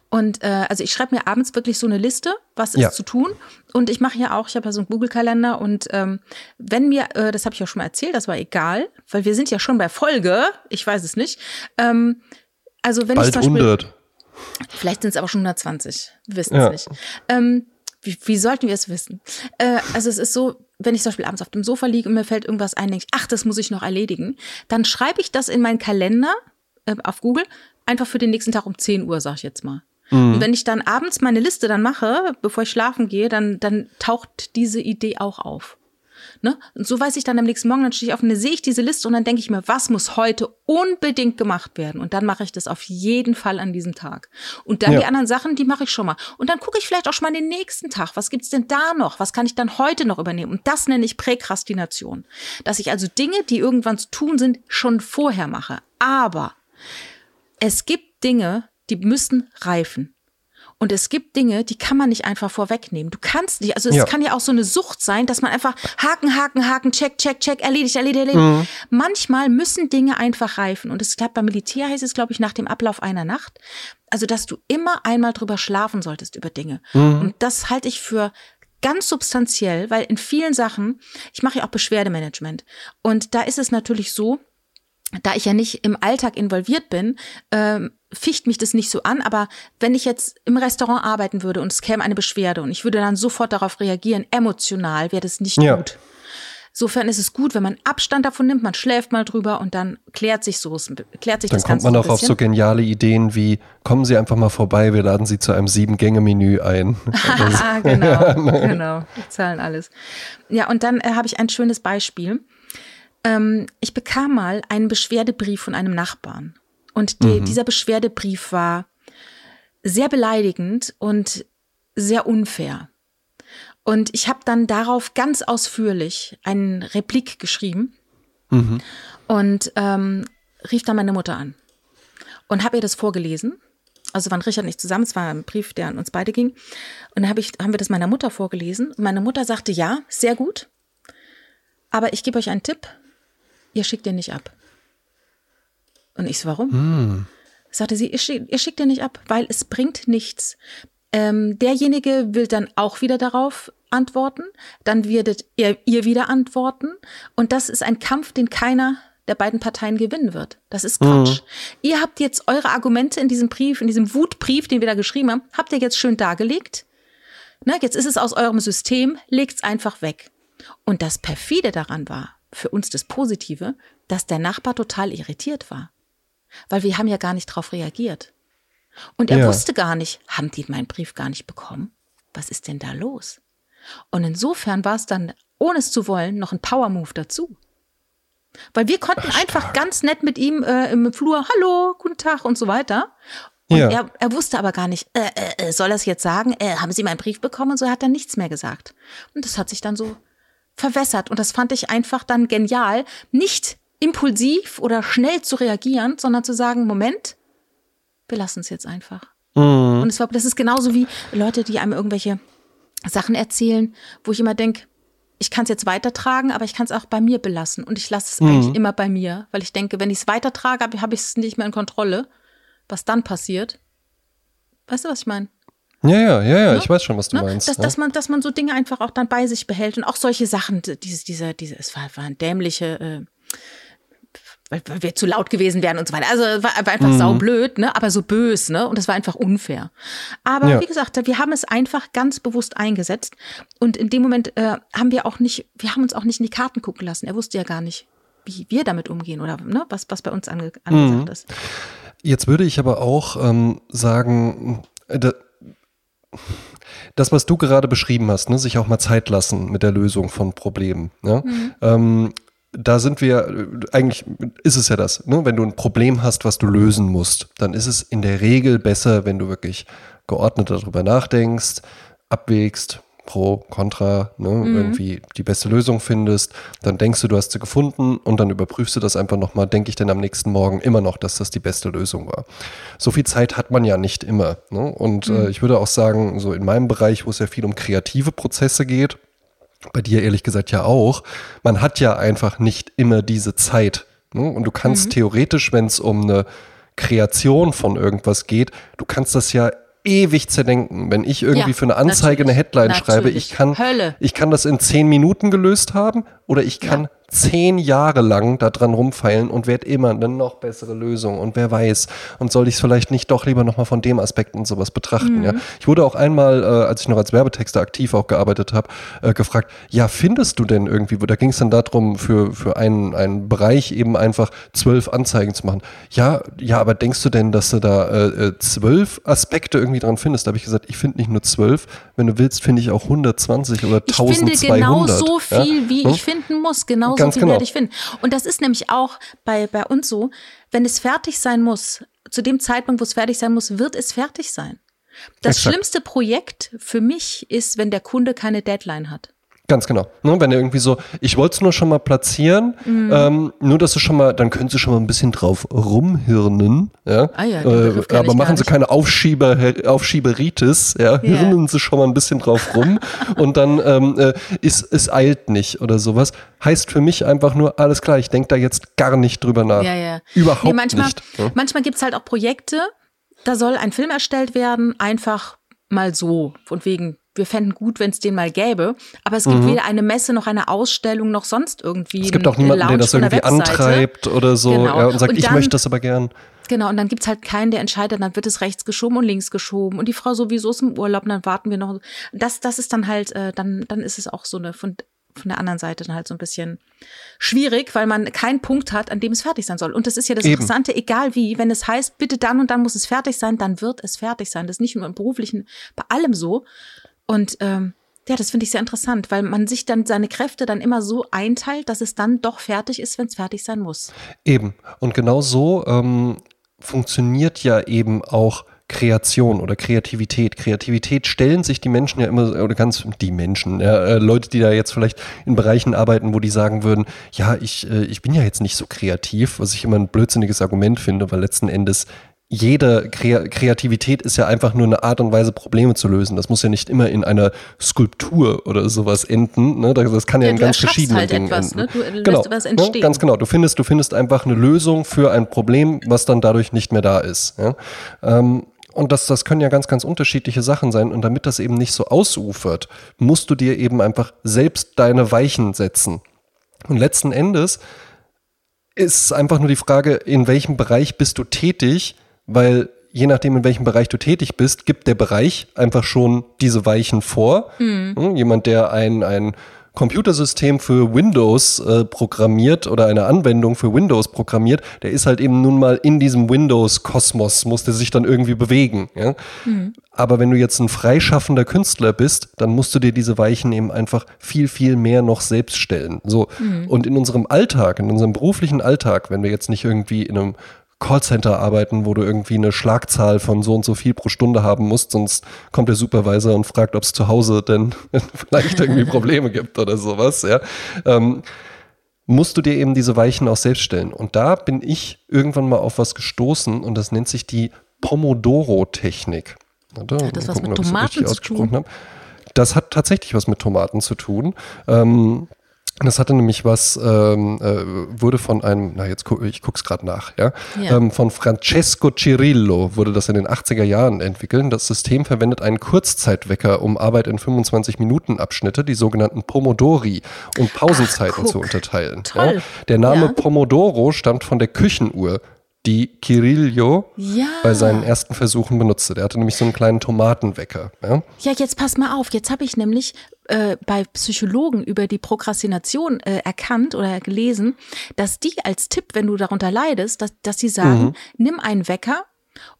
Und äh, also ich schreibe mir abends wirklich so eine Liste, was ist Ja. zu tun. Und ich mache ja auch, ich habe ja so einen Google-Kalender und ähm, wenn mir, äh, das habe ich ja schon mal erzählt, das war egal, weil wir sind ja schon bei Folge, ich weiß es nicht. Ähm, also wenn ich Bald zum Beispiel, 100. Vielleicht sind es aber schon 120. Wir wissen Ja. es nicht. Ähm, wie, wie sollten wir es wissen? Äh, also es ist so, wenn ich zum Beispiel abends auf dem Sofa liege und mir fällt irgendwas ein, denke ich, ach, das muss ich noch erledigen, dann schreibe ich das in meinen Kalender äh, auf Google einfach für den nächsten Tag um 10 Uhr, sag ich jetzt mal. Mhm. Und wenn ich dann abends meine Liste dann mache, bevor ich schlafen gehe, dann, dann taucht diese Idee auch auf. Ne? Und so weiß ich dann am nächsten Morgen, dann stehe ich auf und dann sehe ich diese Liste und dann denke ich mir, was muss heute unbedingt gemacht werden? Und dann mache ich das auf jeden Fall an diesem Tag. Und dann Ja. die anderen Sachen, die mache ich schon mal. Und dann gucke ich vielleicht auch schon mal den nächsten Tag. Was gibt's denn da noch? Was kann ich dann heute noch übernehmen? Und das nenne ich Präkrastination. Dass ich also Dinge, die irgendwann zu tun sind, schon vorher mache. Aber es gibt Dinge, die müssen reifen. Und es gibt Dinge, die kann man nicht einfach vorwegnehmen. Du kannst nicht, also es Ja. kann ja auch so eine Sucht sein, dass man einfach Haken, Haken, Haken, check, check, check, erledigt, erledigt, erledigt. Manchmal müssen Dinge einfach reifen. Und es klappt beim Militär heißt es, glaube ich, nach dem Ablauf einer Nacht. Also, dass du immer einmal drüber schlafen solltest über Dinge. Und das halte ich für ganz substanziell, weil in vielen Sachen, ich mache ja auch Beschwerdemanagement. Und da ist es natürlich so, da ich ja nicht im Alltag involviert bin, ähm, ficht mich das nicht so an. Aber wenn ich jetzt im Restaurant arbeiten würde und es käme eine Beschwerde und ich würde dann sofort darauf reagieren, emotional wäre das nicht Ja. gut. Insofern ist es gut, wenn man Abstand davon nimmt, man schläft mal drüber und dann klärt sich so, klärt sich Dann das kommt Ganze man so auch ein auf so geniale Ideen wie, kommen Sie einfach mal vorbei, wir laden Sie zu einem Sieben-Gänge-Menü ein. <laughs> <laughs> Ah, genau, <laughs> genau. Wir zahlen alles. Ja, und dann äh, habe ich ein schönes Beispiel. Ähm, ich bekam mal einen Beschwerdebrief von einem Nachbarn. Und die, dieser Beschwerdebrief war sehr beleidigend und sehr unfair. Und ich habe dann darauf ganz ausführlich einen Replik geschrieben und ähm, rief dann meine Mutter an und habe ihr das vorgelesen. Also waren Richard nicht zusammen, es war ein Brief, der an uns beide ging. Und dann hab ich, haben wir das meiner Mutter vorgelesen. Und meine Mutter sagte, ja, sehr gut. Aber ich gebe euch einen Tipp, ihr schickt den nicht ab. Und ich so, warum? Sagte sie, ihr, schick, ihr schickt den nicht ab, weil es bringt nichts. Ähm, derjenige will dann auch wieder darauf antworten, dann werdet ihr, ihr wieder antworten. Und das ist ein Kampf, den keiner der beiden Parteien gewinnen wird. Das ist Quatsch. Ihr habt jetzt eure Argumente in diesem Brief, in diesem Wutbrief, den wir da geschrieben haben, habt ihr jetzt schön dargelegt. Ne, jetzt ist es aus eurem System, legt's einfach weg. Und das perfide daran war, für uns das Positive, dass der Nachbar total irritiert war. Weil wir haben ja gar nicht drauf reagiert. Und er Ja. wusste gar nicht, haben die meinen Brief gar nicht bekommen? Was ist denn da los? Und insofern war es dann, ohne es zu wollen, noch ein Power-Move dazu. Weil wir konnten einfach ganz nett mit ihm äh, im Flur, hallo, guten Tag und so weiter. Und Ja. er, er wusste aber gar nicht, äh, äh, äh, soll er es jetzt sagen? Äh, haben Sie meinen Brief bekommen? Und so hat er nichts mehr gesagt. Und das hat sich dann so verwässert. Und das fand ich einfach dann genial, nicht impulsiv oder schnell zu reagieren, sondern zu sagen, Moment, wir lassen es jetzt einfach. Und es war, das ist genauso wie Leute, die einem irgendwelche Sachen erzählen, wo ich immer denke, ich kann es jetzt weitertragen, aber ich kann es auch bei mir belassen. Und ich lasse es eigentlich immer bei mir, weil ich denke, wenn ich es weitertrage, habe hab ich es nicht mehr in Kontrolle. Was dann passiert? Weißt du, was ich meine? Ja, ja, ja, ja, ich weiß schon, was du Ne? meinst. Dass, ja. dass, man, dass man so Dinge einfach auch dann bei sich behält und auch solche Sachen, diese, diese, diese, es war, waren dämliche, äh, weil, weil wir zu laut gewesen wären und so weiter. Also war, war Mhm. einfach saublöd, ne? aber so bös, ne? Und das war einfach unfair. Aber Ja. wie gesagt, wir haben es einfach ganz bewusst eingesetzt. Und in dem Moment äh, haben wir auch nicht, wir haben uns auch nicht in die Karten gucken lassen. Er wusste ja gar nicht, wie wir damit umgehen oder ne? was, was bei uns ange, angesagt Mhm. ist. Jetzt würde ich aber auch ähm, sagen, äh, da, das, was du gerade beschrieben hast, ne, sich auch mal Zeit lassen mit der Lösung von Problemen. Ja? Ähm, da sind wir, äh, eigentlich ist es ja das, ne? wenn du ein Problem hast, was du lösen musst, dann ist es in der Regel besser, wenn du wirklich geordnet darüber nachdenkst, abwägst, pro, contra, ne, irgendwie die beste Lösung findest, dann denkst du, du hast sie gefunden und dann überprüfst du das einfach nochmal, denke ich denn am nächsten Morgen immer noch, dass das die beste Lösung war. So viel Zeit hat man ja nicht immer. Ne? Und äh, ich würde auch sagen, so in meinem Bereich, wo es ja viel um kreative Prozesse geht, bei dir ehrlich gesagt ja auch, man hat ja einfach nicht immer diese Zeit. Ne? Und du kannst theoretisch, wenn es um eine Kreation von irgendwas geht, du kannst das ja ewig zerdenken. Wenn ich irgendwie Ja, für eine Anzeige eine natürlich. Headline schreibe, Natürlich. ich kann, Hölle. ich kann das in zehn Minuten gelöst haben oder ich kann zehn Jahre lang da dran rumfeilen und werde immer eine noch bessere Lösung und wer weiß und soll ich es vielleicht nicht doch lieber nochmal von dem Aspekt und sowas betrachten. Mhm. Ja? Ich wurde auch einmal, äh, als ich noch als Werbetexter aktiv auch gearbeitet habe, äh, gefragt, ja findest du denn irgendwie, da ging es dann darum, für, für einen, einen Bereich eben einfach zwölf Anzeigen zu machen. Ja, ja, aber denkst du denn, dass du da äh, äh, zwölf Aspekte irgendwie dran findest? Da habe ich gesagt, ich finde nicht nur zwölf, wenn du willst, finde ich auch 120 oder Ich finde 1200. genau so ja? viel, wie Hm? ich finden muss. Genau Ganz so viel genau. werde ich finden. Und das ist nämlich auch bei, bei uns so, wenn es fertig sein muss, zu dem Zeitpunkt, wo es fertig sein muss, wird es fertig sein. Das Exakt. schlimmste Projekt für mich ist, wenn der Kunde keine Deadline hat. Ganz genau. Ne, wenn er irgendwie so, ich wollte es nur schon mal platzieren, Mhm. ähm, nur dass du schon mal, dann können sie schon mal ein bisschen drauf rumhirnen, ja. Ah ja, äh, aber machen sie keine Aufschieber, Aufschieberitis, ja, hirnen sie schon mal ein bisschen drauf rum <laughs> und dann ähm, äh, ist es eilt nicht oder sowas. Heißt für mich einfach nur, alles klar, ich denke da jetzt gar nicht drüber nach. Ja, ja. Überhaupt Nee, manchmal, nicht. ne? Manchmal gibt's halt auch Projekte, da soll ein Film erstellt werden, einfach mal so. Von wegen, wir fänden gut, wenn es den mal gäbe. Aber es gibt weder eine Messe noch eine Ausstellung noch sonst irgendwie. Mhm. Es gibt auch niemanden, der Lounge das der irgendwie Webseite. antreibt oder so Genau. ja, und sagt, Und ich dann- möchte das aber gern. Genau, und dann gibt's halt keinen, der entscheidet, dann wird es rechts geschoben und links geschoben und die Frau sowieso ist im Urlaub und dann warten wir noch. Das, das ist dann halt, äh, dann, dann ist es auch so eine von, von der anderen Seite dann halt so ein bisschen schwierig, weil man keinen Punkt hat, an dem es fertig sein soll. Und das ist ja das Eben. Interessante, egal wie, wenn es heißt, bitte dann und dann muss es fertig sein, dann wird es fertig sein. Das ist nicht nur im beruflichen, bei allem so. Und ähm, ja, das finde ich sehr interessant, weil man sich dann seine Kräfte dann immer so einteilt, dass es dann doch fertig ist, wenn es fertig sein muss. Eben. Und genau so ähm, funktioniert ja eben auch Kreation oder Kreativität. Kreativität stellen sich die Menschen ja immer, oder ganz die Menschen, äh, Leute, die da jetzt vielleicht in Bereichen arbeiten, wo die sagen würden, ja, ich, äh, ich bin ja jetzt nicht so kreativ, was ich immer ein blödsinniges Argument finde, weil letzten Endes jede Kreativität ist ja einfach nur eine Art und Weise, Probleme zu lösen. Das muss ja nicht immer in einer Skulptur oder sowas enden. Ne? Das kann ja, ja in ganz verschiedenen halt Dingen etwas, enden. Ne? Du genau, was entstehen. Ne? Ganz genau. Du findest, du findest einfach eine Lösung für ein Problem, was dann dadurch nicht mehr da ist. Ja? Ähm, und das, das können ja ganz, ganz unterschiedliche Sachen sein. Und damit das eben nicht so ausufert, musst du dir eben einfach selbst deine Weichen setzen. Und letzten Endes ist einfach nur die Frage, in welchem Bereich bist du tätig, weil je nachdem, in welchem Bereich du tätig bist, gibt der Bereich einfach schon diese Weichen vor. Mhm. Jemand, der ein, ein Computersystem für Windows äh, programmiert oder eine Anwendung für Windows programmiert, der ist halt eben nun mal in diesem Windows-Kosmos, muss der sich dann irgendwie bewegen. Ja? Mhm. Aber wenn du jetzt ein freischaffender Künstler bist, dann musst du dir diese Weichen eben einfach viel, viel mehr noch selbst stellen. So. Mhm. Und in unserem Alltag, in unserem beruflichen Alltag, wenn wir jetzt nicht irgendwie in einem Callcenter arbeiten, wo du irgendwie eine Schlagzahl von so und so viel pro Stunde haben musst, sonst kommt der Supervisor und fragt, ob es zu Hause denn <laughs> vielleicht irgendwie Probleme gibt oder sowas, ja. Ähm, musst du dir eben diese Weichen auch selbst stellen. Und da bin ich irgendwann mal auf was gestoßen und das nennt sich die Pomodoro-Technik. Hat das was mit Tomaten zu tun? Das hat tatsächlich was mit Tomaten zu tun. Ähm, das hatte nämlich was, ähm, äh, wurde von einem, na jetzt gu ich guck's gerade nach, ja, ja. Ähm, von Francesco Cirillo wurde das in den 80er Jahren entwickelt. Das System verwendet einen Kurzzeitwecker, um Arbeit in 25 Minuten Abschnitte, die sogenannten Pomodori, und Pausenzeiten Ach, zu unterteilen. Ja. Der Name ja. Pomodoro stammt von der Küchenuhr die Kirillo ja. bei seinen ersten Versuchen benutzte. Der hatte nämlich so einen kleinen Tomatenwecker. Ja, ja jetzt pass mal auf. Jetzt habe ich nämlich äh, bei Psychologen über die Prokrastination äh, erkannt oder gelesen, dass die als Tipp, wenn du darunter leidest, dass, dass sie sagen, mhm. nimm einen Wecker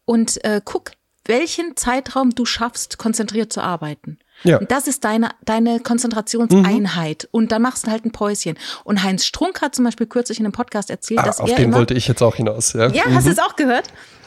und äh, guck, welchen Zeitraum du schaffst, konzentriert zu arbeiten. Ja. Und das ist deine, deine Konzentrationseinheit. Mhm. Und dann machst du halt ein Päuschen. Und Heinz Strunk hat zum Beispiel kürzlich in einem Podcast erzählt, ah, dass auf er. Auf den wollte ich jetzt auch hinaus, ja. Ja, mhm. hast du es auch gehört?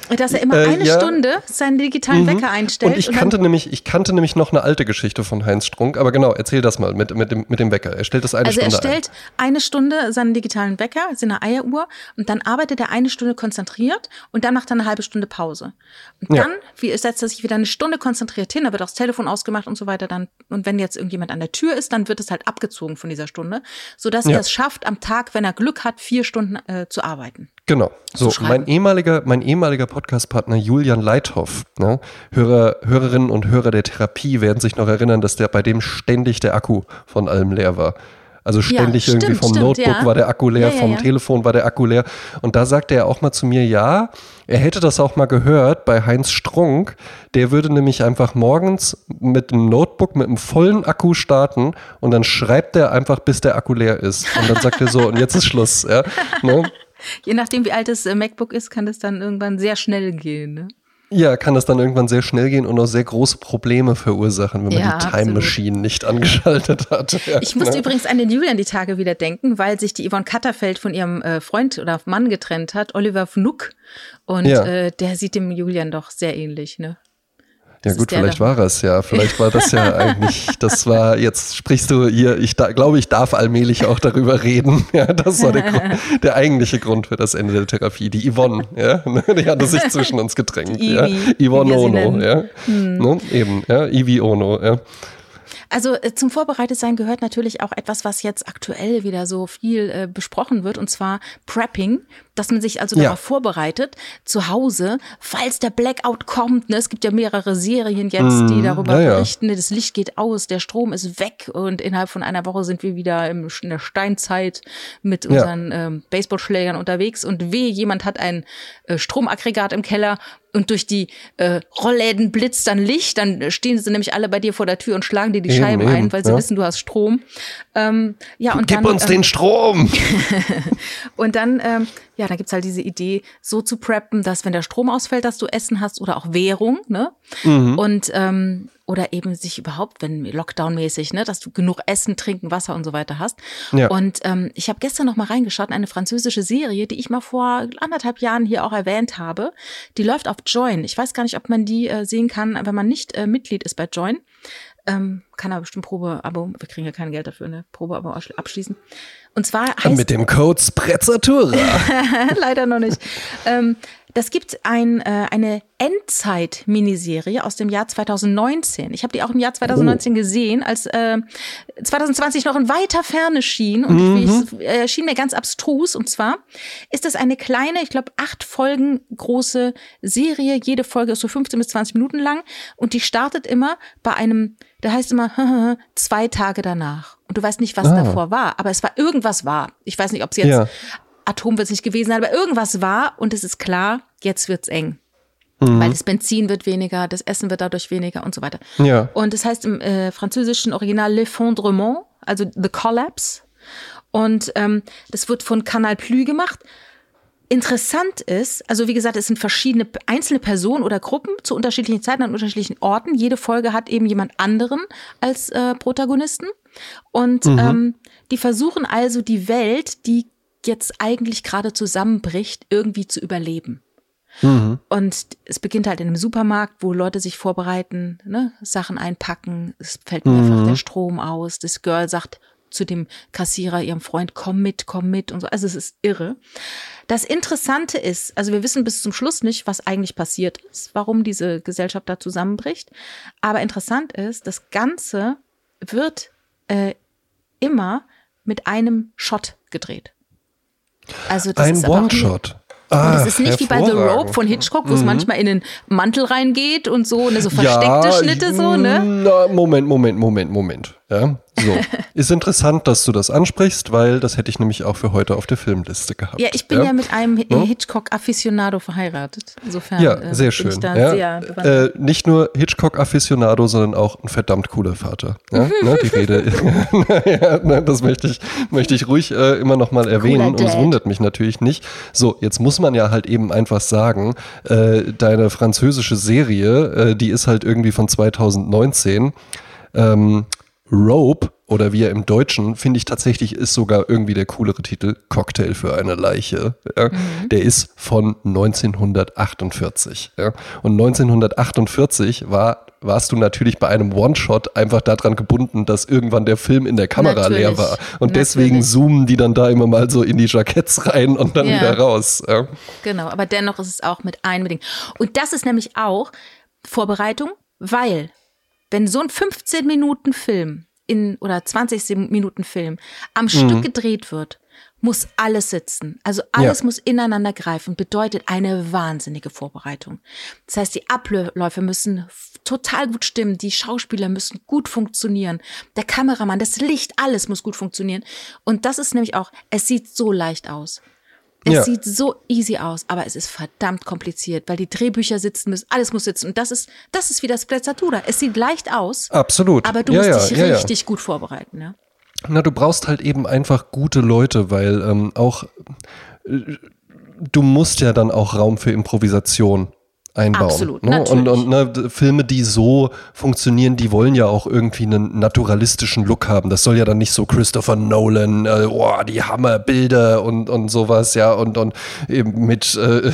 Dass er immer äh, eine ja. Stunde seinen digitalen mhm. Wecker einstellt. Und ich und kannte nämlich, ich kannte nämlich noch eine alte Geschichte von Heinz Strunk, aber genau, erzähl das mal mit, mit, dem, mit dem Wecker. Er stellt das eine also Stunde Also er stellt ein. eine Stunde seinen digitalen Wecker, seine Eieruhr, und dann arbeitet er eine Stunde konzentriert und dann macht er eine halbe Stunde Pause. Und dann wie, setzt er sich wieder eine Stunde konzentriert hin, da wird auch das Telefon ausgemacht und so weiter. Dann, und wenn jetzt irgendjemand an der Tür ist, dann wird es halt abgezogen von dieser Stunde, sodass ja. er es schafft, am Tag, wenn er Glück hat, vier Stunden äh, zu arbeiten. Genau. So, mein ehemaliger, mein ehemaliger Podcast-Partner Julian Leithoff, ne? Hörer, Hörerinnen und Hörer der Therapie werden sich noch erinnern, dass der bei dem ständig der Akku von allem leer war. Also ständig ja, irgendwie vom stimmt, Notebook ja. war der Akku leer, ja, vom Telefon war der Akku leer. Und da sagte er auch mal zu mir, ja, er hätte das auch mal gehört bei Heinz Strunk. Der würde nämlich einfach morgens mit einem Notebook mit einem vollen Akku starten und dann schreibt er einfach, bis der Akku leer ist. Und dann sagt er so, und jetzt ist Schluss. Ja, ne? Je nachdem, wie alt das äh, MacBook ist, kann das dann irgendwann sehr schnell gehen. Ne? Ja, kann das dann irgendwann sehr schnell gehen und auch sehr große Probleme verursachen, wenn man ja, die Time absolut. Machine nicht angeschaltet hat. Ja, <laughs> ich musste ne? übrigens an den Julian die Tage wieder denken, weil sich die Yvonne Katterfeld von ihrem äh, Freund oder Mann getrennt hat, Oliver Fnuck. Und ja. äh, der sieht dem Julian doch sehr ähnlich, ne? Ja gut, vielleicht war es ja. Vielleicht war das ja <laughs> eigentlich, das war, jetzt sprichst du hier, ich da, glaube, ich darf allmählich auch darüber reden. <laughs> Ja, das war der, Grund, <laughs> der eigentliche Grund für das Ende der Therapie. Die Yvonne, ja, die hatte sich zwischen uns gedrängt. Ja. Yvonne Ono, ja. Hm. Ne? Eben, ja, Ivi Ono, ja. Also äh, zum Vorbereitetsein gehört natürlich auch etwas, was jetzt aktuell wieder so viel äh, besprochen wird, und zwar Prepping, dass man sich also ja. darauf vorbereitet, zu Hause, falls der Blackout kommt. Ne, es gibt ja mehrere Serien jetzt, mm, die darüber ja, berichten, das Licht geht aus, der Strom ist weg und innerhalb von einer Woche sind wir wieder im, in der Steinzeit mit unseren ähm, Baseballschlägern unterwegs und weh, jemand hat ein äh, Stromaggregat im Keller und durch die äh, Rollläden blitzt dann Licht, dann stehen sie nämlich alle bei dir vor der Tür und schlagen dir die eben, Scheiben eben, ein, weil sie ja. wissen, du hast Strom. Ähm, ja, und Gib dann, uns ähm, den Strom! <laughs> und dann, ähm, ja, da gibt's halt diese Idee, so zu preppen, dass wenn der Strom ausfällt, dass du Essen hast oder auch Währung, ne? Mhm. Und ähm, oder eben sich überhaupt, wenn Lockdown-mäßig, ne, dass du genug Essen, Trinken, Wasser und so weiter hast. Ja. Und ähm, ich habe gestern noch mal reingeschaut, eine französische Serie, die ich mal vor anderthalb Jahren hier auch erwähnt habe. Die läuft auf Join. Ich weiß gar nicht, ob man die äh, sehen kann, wenn man nicht äh, Mitglied ist bei Join. Ähm, kann aber bestimmt Probeabo, wir kriegen ja kein Geld dafür, ne? Probeabo abschließen. Und zwar heißt Mit dem Code Sprezzatura. <laughs> Leider noch nicht. Ähm, das gibt ein, äh, eine Endzeit-Miniserie aus dem Jahr 2019. Ich habe die auch im Jahr 2019 Oh. gesehen, als äh, 2020 noch in weiter Ferne schien. Und Mhm. ich, äh, schien mir ganz abstrus. Und zwar ist das eine kleine, ich glaube, acht Folgen große Serie. Jede Folge ist so 15 bis 20 Minuten lang. Und die startet immer bei einem, da heißt immer <laughs> zwei Tage danach. Und du weißt nicht, was Ah. davor war. Aber es war irgendwas war. Ich weiß nicht, ob es jetzt Ja. Atom wird es nicht gewesen sein, aber irgendwas war und es ist klar, jetzt wird's eng. Mhm. Weil das Benzin wird weniger, das Essen wird dadurch weniger und so weiter. Ja. Und das heißt im äh, französischen Original L'Effondrement, also The Collapse. Und ähm, das wird von Canal Plus gemacht. Interessant ist, also wie gesagt, es sind verschiedene einzelne Personen oder Gruppen zu unterschiedlichen Zeiten an unterschiedlichen Orten. Jede Folge hat eben jemand anderen als äh, Protagonisten. Und ähm, die versuchen also die Welt, die jetzt eigentlich gerade zusammenbricht, irgendwie zu überleben. Und es beginnt halt in einem Supermarkt, wo Leute sich vorbereiten, ne, Sachen einpacken, es fällt mehrfach der Strom aus, das Girl sagt zu dem Kassierer, ihrem Freund, komm mit, komm mit und so. Also es ist irre. Das Interessante ist, also wir wissen bis zum Schluss nicht, was eigentlich passiert ist, warum diese Gesellschaft da zusammenbricht. Aber interessant ist, das Ganze wird äh, immer mit einem Shot gedreht. Also das Ein One-Shot. und Ah, es ist nicht wie bei The. Mhm. Rope von Hitchcock, wo es manchmal in den Mantel reingeht und so, ne, so versteckte Schnitte so, ne? Na, Moment, Moment, Moment, Moment. Ja, so. <laughs> Ist interessant, dass du das ansprichst, weil das hätte ich nämlich auch für heute auf der Filmliste gehabt. Ja, ich bin ja, mit einem Hitchcock-Afficionado verheiratet. Insofern Ja, äh, sehr bin schön. ja. sehr äh, nicht nur Hitchcock-Afficionado, sondern auch ein verdammt cooler Vater. Ja, <laughs> ne, die Rede, <laughs> ja, ne, das möchte ich, möchte ich ruhig äh, immer noch mal erwähnen und es wundert mich natürlich nicht. So, jetzt muss man ja halt eben einfach sagen, äh, deine französische Serie, äh, die ist halt irgendwie von 2019. Ähm, Rope oder wie er im Deutschen, finde ich tatsächlich, ist sogar irgendwie der coolere Titel, Cocktail für eine Leiche. Ja? Der ist von 1948. Ja? Und 1948 war, warst du natürlich bei einem One-Shot einfach daran gebunden, dass irgendwann der Film in der Kamera Natürlich. leer war. Und deswegen Natürlich. zoomen die dann da immer mal so in die Jacketts rein und dann Ja. wieder raus. Genau, aber dennoch ist es auch mit einbedingt. Und das ist nämlich auch Vorbereitung, weil wenn so ein 15 Minuten Film in oder 20 Minuten Film am Stück gedreht wird, muss alles sitzen. Also alles Ja. muss ineinander greifen, bedeutet eine wahnsinnige Vorbereitung. Das heißt, die Abläufe müssen total gut stimmen, die Schauspieler müssen gut funktionieren, der Kameramann, das Licht, alles muss gut funktionieren. Und das ist nämlich auch, es sieht so leicht aus. Es Ja. sieht so easy aus, aber es ist verdammt kompliziert, weil die Drehbücher sitzen müssen, alles muss sitzen. Und das ist, das ist wie das Sprezzatura. Es sieht leicht aus, Absolut. aber du ja, musst ja, dich richtig gut vorbereiten. Ja? Na, du brauchst halt eben einfach gute Leute, weil ähm, auch äh, du musst ja dann auch Raum für Improvisation einbauen. Absolut, ne? Und, und ne, Filme, die so funktionieren, die wollen ja auch irgendwie einen naturalistischen Look haben. Das soll ja dann nicht so Christopher Nolan, äh, oh, die Hammerbilder und, und sowas, ja, und, und eben mit äh,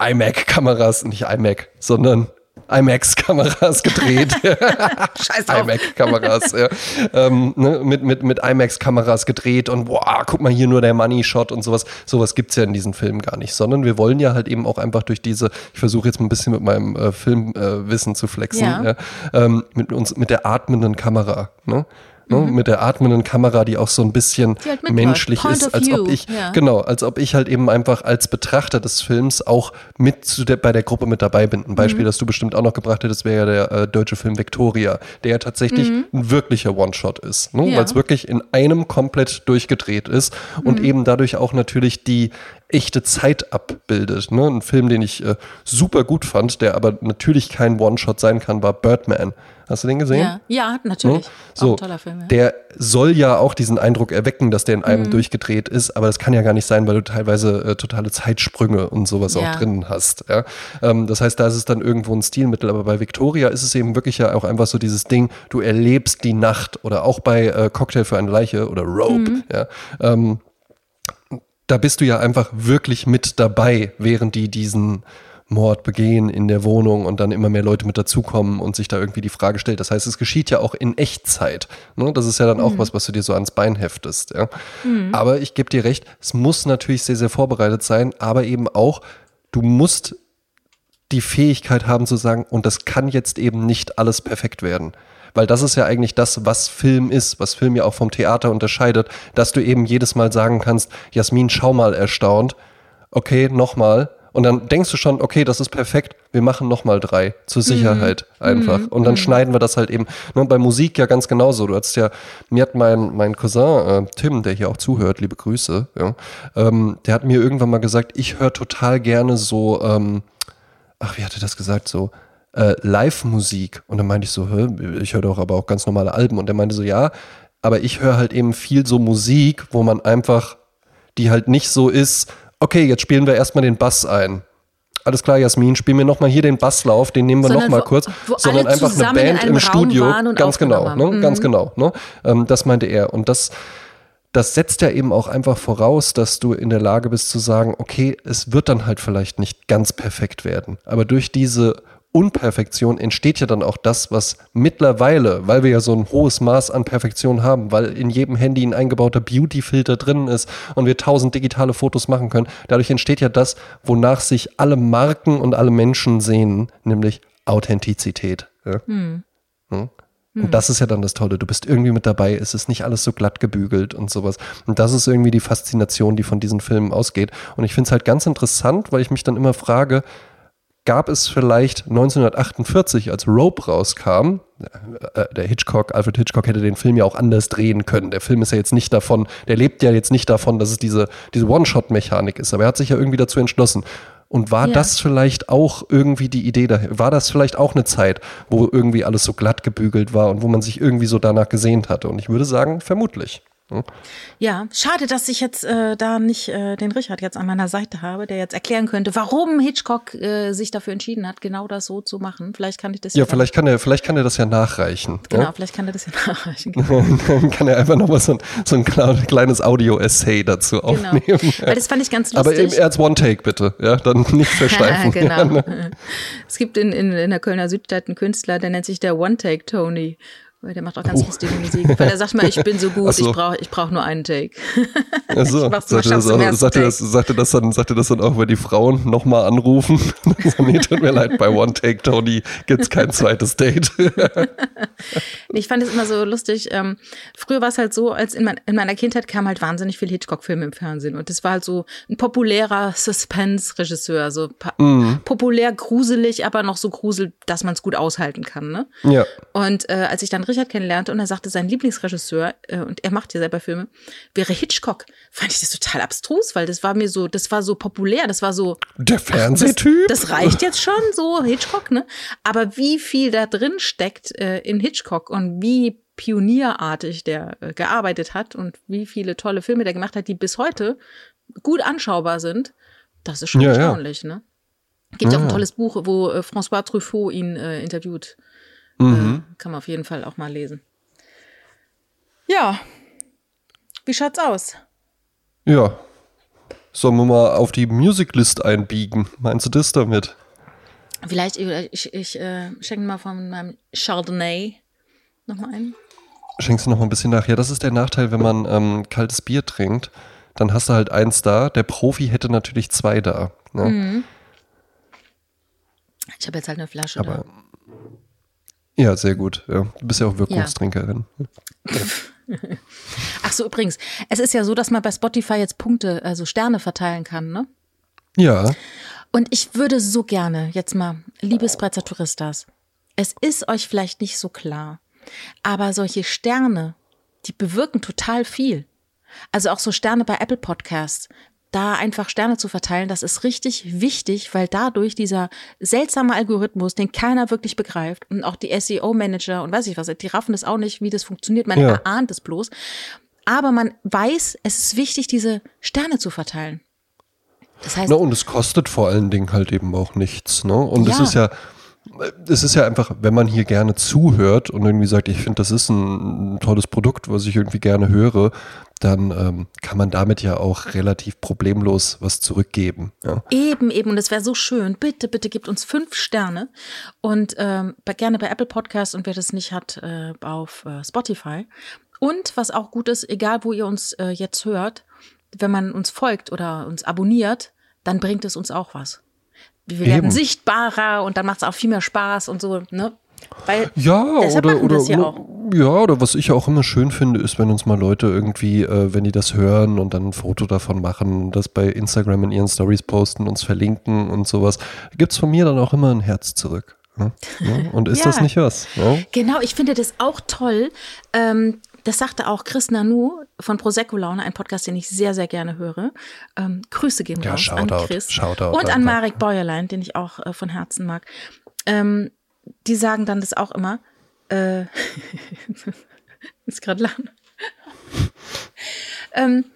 <laughs> iMac-Kameras, nicht iMac, sondern IMAX-Kameras gedreht. <laughs> <laughs> Scheiß auf. IMAX-Kameras, ja. ähm, ne, mit, mit, mit IMAX-Kameras gedreht und boah, guck mal hier nur der Money-Shot und sowas. Sowas gibt's ja in diesen Filmen gar nicht, sondern wir wollen ja halt eben auch einfach durch diese, ich versuche jetzt mal ein bisschen mit meinem äh, Filmwissen äh, zu flexen, Ja. ja. ähm, mit uns, mit der atmenden Kamera, ne? Ne, Mit der atmenden Kamera, die auch so ein bisschen Mhm. Halt menschlich ist, als ob ich, ja. genau, als ob ich halt eben einfach als Betrachter des Films auch mit zu der, bei der Gruppe mit dabei bin. Ein Mhm. Beispiel, das du bestimmt auch noch gebracht hättest, wäre ja der äh, deutsche Film Victoria, der ja tatsächlich ein wirklicher One-Shot ist, ne? Mhm. Ja. weil es wirklich in einem komplett durchgedreht ist Mhm. und eben dadurch auch natürlich die echte Zeit abbildet. Ne? Ein Film, den ich äh, super gut fand, der aber natürlich kein One-Shot sein kann, war Birdman. Hast du den gesehen? Ja, ja natürlich. Ne? So, toller Film. Ja. Der soll ja auch diesen Eindruck erwecken, dass der in einem mhm. durchgedreht ist, aber das kann ja gar nicht sein, weil du teilweise äh, totale Zeitsprünge und sowas ja. auch drin hast. Ja? Ähm, das heißt, da ist es dann irgendwo ein Stilmittel, aber bei Victoria ist es eben wirklich ja auch einfach so dieses Ding, du erlebst die Nacht oder auch bei äh, Cocktail für eine Leiche oder Rope. Mhm. Ja? Ähm, da bist du ja einfach wirklich mit dabei, während die diesen Mord begehen in der Wohnung und dann immer mehr Leute mit dazukommen und sich da irgendwie die Frage stellt. Das heißt, es geschieht ja auch in Echtzeit. Ne? Das ist ja dann auch mhm. was, was du dir so ans Bein heftest. Ja? Mhm. Aber ich gebe dir recht, es muss natürlich sehr, sehr vorbereitet sein, aber eben auch, du musst die Fähigkeit haben zu sagen, und das kann jetzt eben nicht alles perfekt werden. Weil das ist ja eigentlich das, was Film ist, was Film ja auch vom Theater unterscheidet, dass du eben jedes Mal sagen kannst, Jasmin, schau mal erstaunt, okay, nochmal, und dann denkst du schon, okay, das ist perfekt, wir machen nochmal drei zur Sicherheit mhm. einfach. Und dann mhm. schneiden wir das halt eben. Ne, bei Musik ja ganz genauso. Du hast ja, mir hat mein, mein Cousin äh, Tim, der hier auch zuhört, liebe Grüße, ja, ähm, der hat mir irgendwann mal gesagt, ich höre total gerne so, ähm, ach, wie hat er das gesagt, so äh, Live-Musik. Und dann meinte ich so, ich höre doch aber auch ganz normale Alben. Und er meinte so, ja, aber ich höre halt eben viel so Musik, wo man einfach, die halt nicht so ist, okay, jetzt spielen wir erstmal den Bass ein. Alles klar, Jasmin, spiel mir nochmal hier den Basslauf, den nehmen wir nochmal kurz. Wo sondern einfach eine Band im Raum Studio. Ganz genau, ne? Mhm. ganz genau. Ne? Ähm, das meinte er. Und das, das setzt ja eben auch einfach voraus, dass du in der Lage bist zu sagen, okay, es wird dann halt vielleicht nicht ganz perfekt werden. Aber durch diese Unperfektion entsteht ja dann auch das, was mittlerweile, weil wir ja so ein hohes Maß an Perfektion haben, weil in jedem Handy ein eingebauter Beauty-Filter drin ist und wir tausend digitale Fotos machen können, dadurch entsteht ja das, wonach sich alle Marken und alle Menschen sehen, nämlich Authentizität. Ja? Hm. Hm? Und das ist ja dann das Tolle. Du bist irgendwie mit dabei, es ist nicht alles so glatt gebügelt und sowas. Und das ist irgendwie die Faszination, die von diesen Filmen ausgeht. Und ich finde es halt ganz interessant, weil ich mich dann immer frage, gab es vielleicht 1948, als Rope rauskam, äh, der Hitchcock, Alfred Hitchcock hätte den Film ja auch anders drehen können. Der Film ist ja jetzt nicht davon, der lebt ja jetzt nicht davon, dass es diese, diese One-Shot-Mechanik ist, aber er hat sich ja irgendwie dazu entschlossen. Und war ja. das vielleicht auch irgendwie die Idee daher? War das vielleicht auch eine Zeit, wo irgendwie alles so glatt gebügelt war und wo man sich irgendwie so danach gesehnt hatte? Und ich würde sagen, vermutlich. Hm? Ja, schade, dass ich jetzt äh, da nicht äh, den Richard jetzt an meiner Seite habe, der jetzt erklären könnte, warum Hitchcock äh, sich dafür entschieden hat, genau das so zu machen. Vielleicht kann ich das ja. Ja, vielleicht kann er, vielleicht kann er das ja nachreichen. Genau, ja? vielleicht kann er das ja <laughs> nachreichen. Genau. <laughs> Dann kann er einfach nochmal so ein, so ein kleines Audio-Essay dazu genau. aufnehmen. Genau. Weil das fand ich ganz lustig. Aber eben als One-Take bitte, ja, dann nicht <laughs> versteifen. genau. Ne? Es gibt in, in, in der Kölner Südstadt einen Künstler, der nennt sich der One-Take-Tony. Weil der macht auch ganz oh. lustige Musik. Weil er sagt mal, ich bin so <laughs> gut, so. ich brauche ich brauch nur einen Take. <laughs> Also, sagte, das auch, sagte, das, sagte, das dann, sagte das dann auch, wenn die Frauen nochmal anrufen? <laughs> so, nee, tut mir leid, bei One Take Tony gibt es kein zweites Date. ich fand es immer so lustig. Ähm, früher war es halt so, als in, mein, in meiner Kindheit kam halt wahnsinnig viel Hitchcock-Filme im Fernsehen. Und das war halt so ein populärer Suspense-Regisseur. So mm. populär, gruselig, aber noch so grusel, dass man es gut aushalten kann. Ne? Ja. Und äh, als ich dann Richard kennenlernte und er sagte, sein Lieblingsregisseur, äh, und er macht ja selber Filme, wäre Hitchcock, fand ich das total abstrus, weil das war mir so, das war so populär, das war so. Der Fernsehtyp? Das, das, reicht jetzt schon, so Hitchcock, ne? Aber wie viel da drin steckt äh, in Hitchcock und wie pionierartig der äh, gearbeitet hat und wie viele tolle Filme der gemacht hat, die bis heute gut anschaubar sind, das ist schon ja, erstaunlich, ja. ne? Gibt ja auch ein tolles Buch, wo äh, François Truffaut ihn äh, interviewt. Mhm. Äh, kann man auf jeden Fall auch mal lesen. Ja. Wie schaut's aus? Ja. Sollen wir mal auf die Musiclist einbiegen? Meinst du das damit? Vielleicht, ich, ich äh, schenke mal von meinem Chardonnay nochmal ein. Schenkst du noch mal ein bisschen nach? Ja, das ist der Nachteil, wenn man ähm, kaltes Bier trinkt. Dann hast du halt eins da. Der Profi hätte natürlich zwei da. Ne? Mhm. Ich habe jetzt halt eine Flasche Aber, da. Ja, sehr gut. Ja. Du bist ja auch Wirkungstrinkerin. Ja. Ach so, übrigens, es ist ja so, dass man bei Spotify jetzt Punkte, also Sterne verteilen kann, ne? Ja. Und ich würde so gerne jetzt mal, liebes Bretzer Touristas, es ist euch vielleicht nicht so klar, aber solche Sterne, die bewirken total viel. Also auch so Sterne bei Apple Podcasts da einfach Sterne zu verteilen, das ist richtig wichtig, weil dadurch dieser seltsame Algorithmus, den keiner wirklich begreift und auch die SEO-Manager und weiß ich was, die raffen das auch nicht, wie das funktioniert, man Ja. erahnt es bloß. Aber man weiß, es ist wichtig, diese Sterne zu verteilen. Das heißt, Na, und es kostet vor allen Dingen halt eben auch nichts. Ne? Und es Ja. ist ja, es ist ja einfach, wenn man hier gerne zuhört und irgendwie sagt, ich finde, das ist ein, ein tolles Produkt, was ich irgendwie gerne höre, dann ähm, kann man damit ja auch relativ problemlos was zurückgeben. Ja? Eben, eben. Und es wäre so schön. Bitte, bitte gebt uns fünf Sterne. Und ähm, gerne bei Apple Podcast und wer das nicht hat, äh, auf äh, Spotify. Und was auch gut ist, egal wo ihr uns äh, jetzt hört, wenn man uns folgt oder uns abonniert, dann bringt es uns auch was. Wir werden Eben. sichtbarer und dann macht es auch viel mehr Spaß und so, ne? Weil Ja, Deshalb oder, machen wir oder, das hier oder auch. ja, oder was ich auch immer schön finde, ist, wenn uns mal Leute irgendwie, äh, wenn die das hören und dann ein Foto davon machen, das bei Instagram in ihren Stories posten, uns verlinken und sowas, gibt's von mir dann auch immer ein Herz zurück. Ne? Ja, Und ist <laughs> Ja. das nicht was? Ja? Genau, ich finde das auch toll. Ähm, das sagte auch Chris Nanu von Prosecco Laune, ein Podcast, den ich sehr, sehr gerne höre. Ähm, Grüße gehen Ja, raus an Shoutout, Chris. Shoutout und an. Marek Bäuerlein, den ich auch äh, von Herzen mag. Ähm, die sagen dann das auch immer. Äh, <laughs> ist gerade lachen. <laughs> ähm,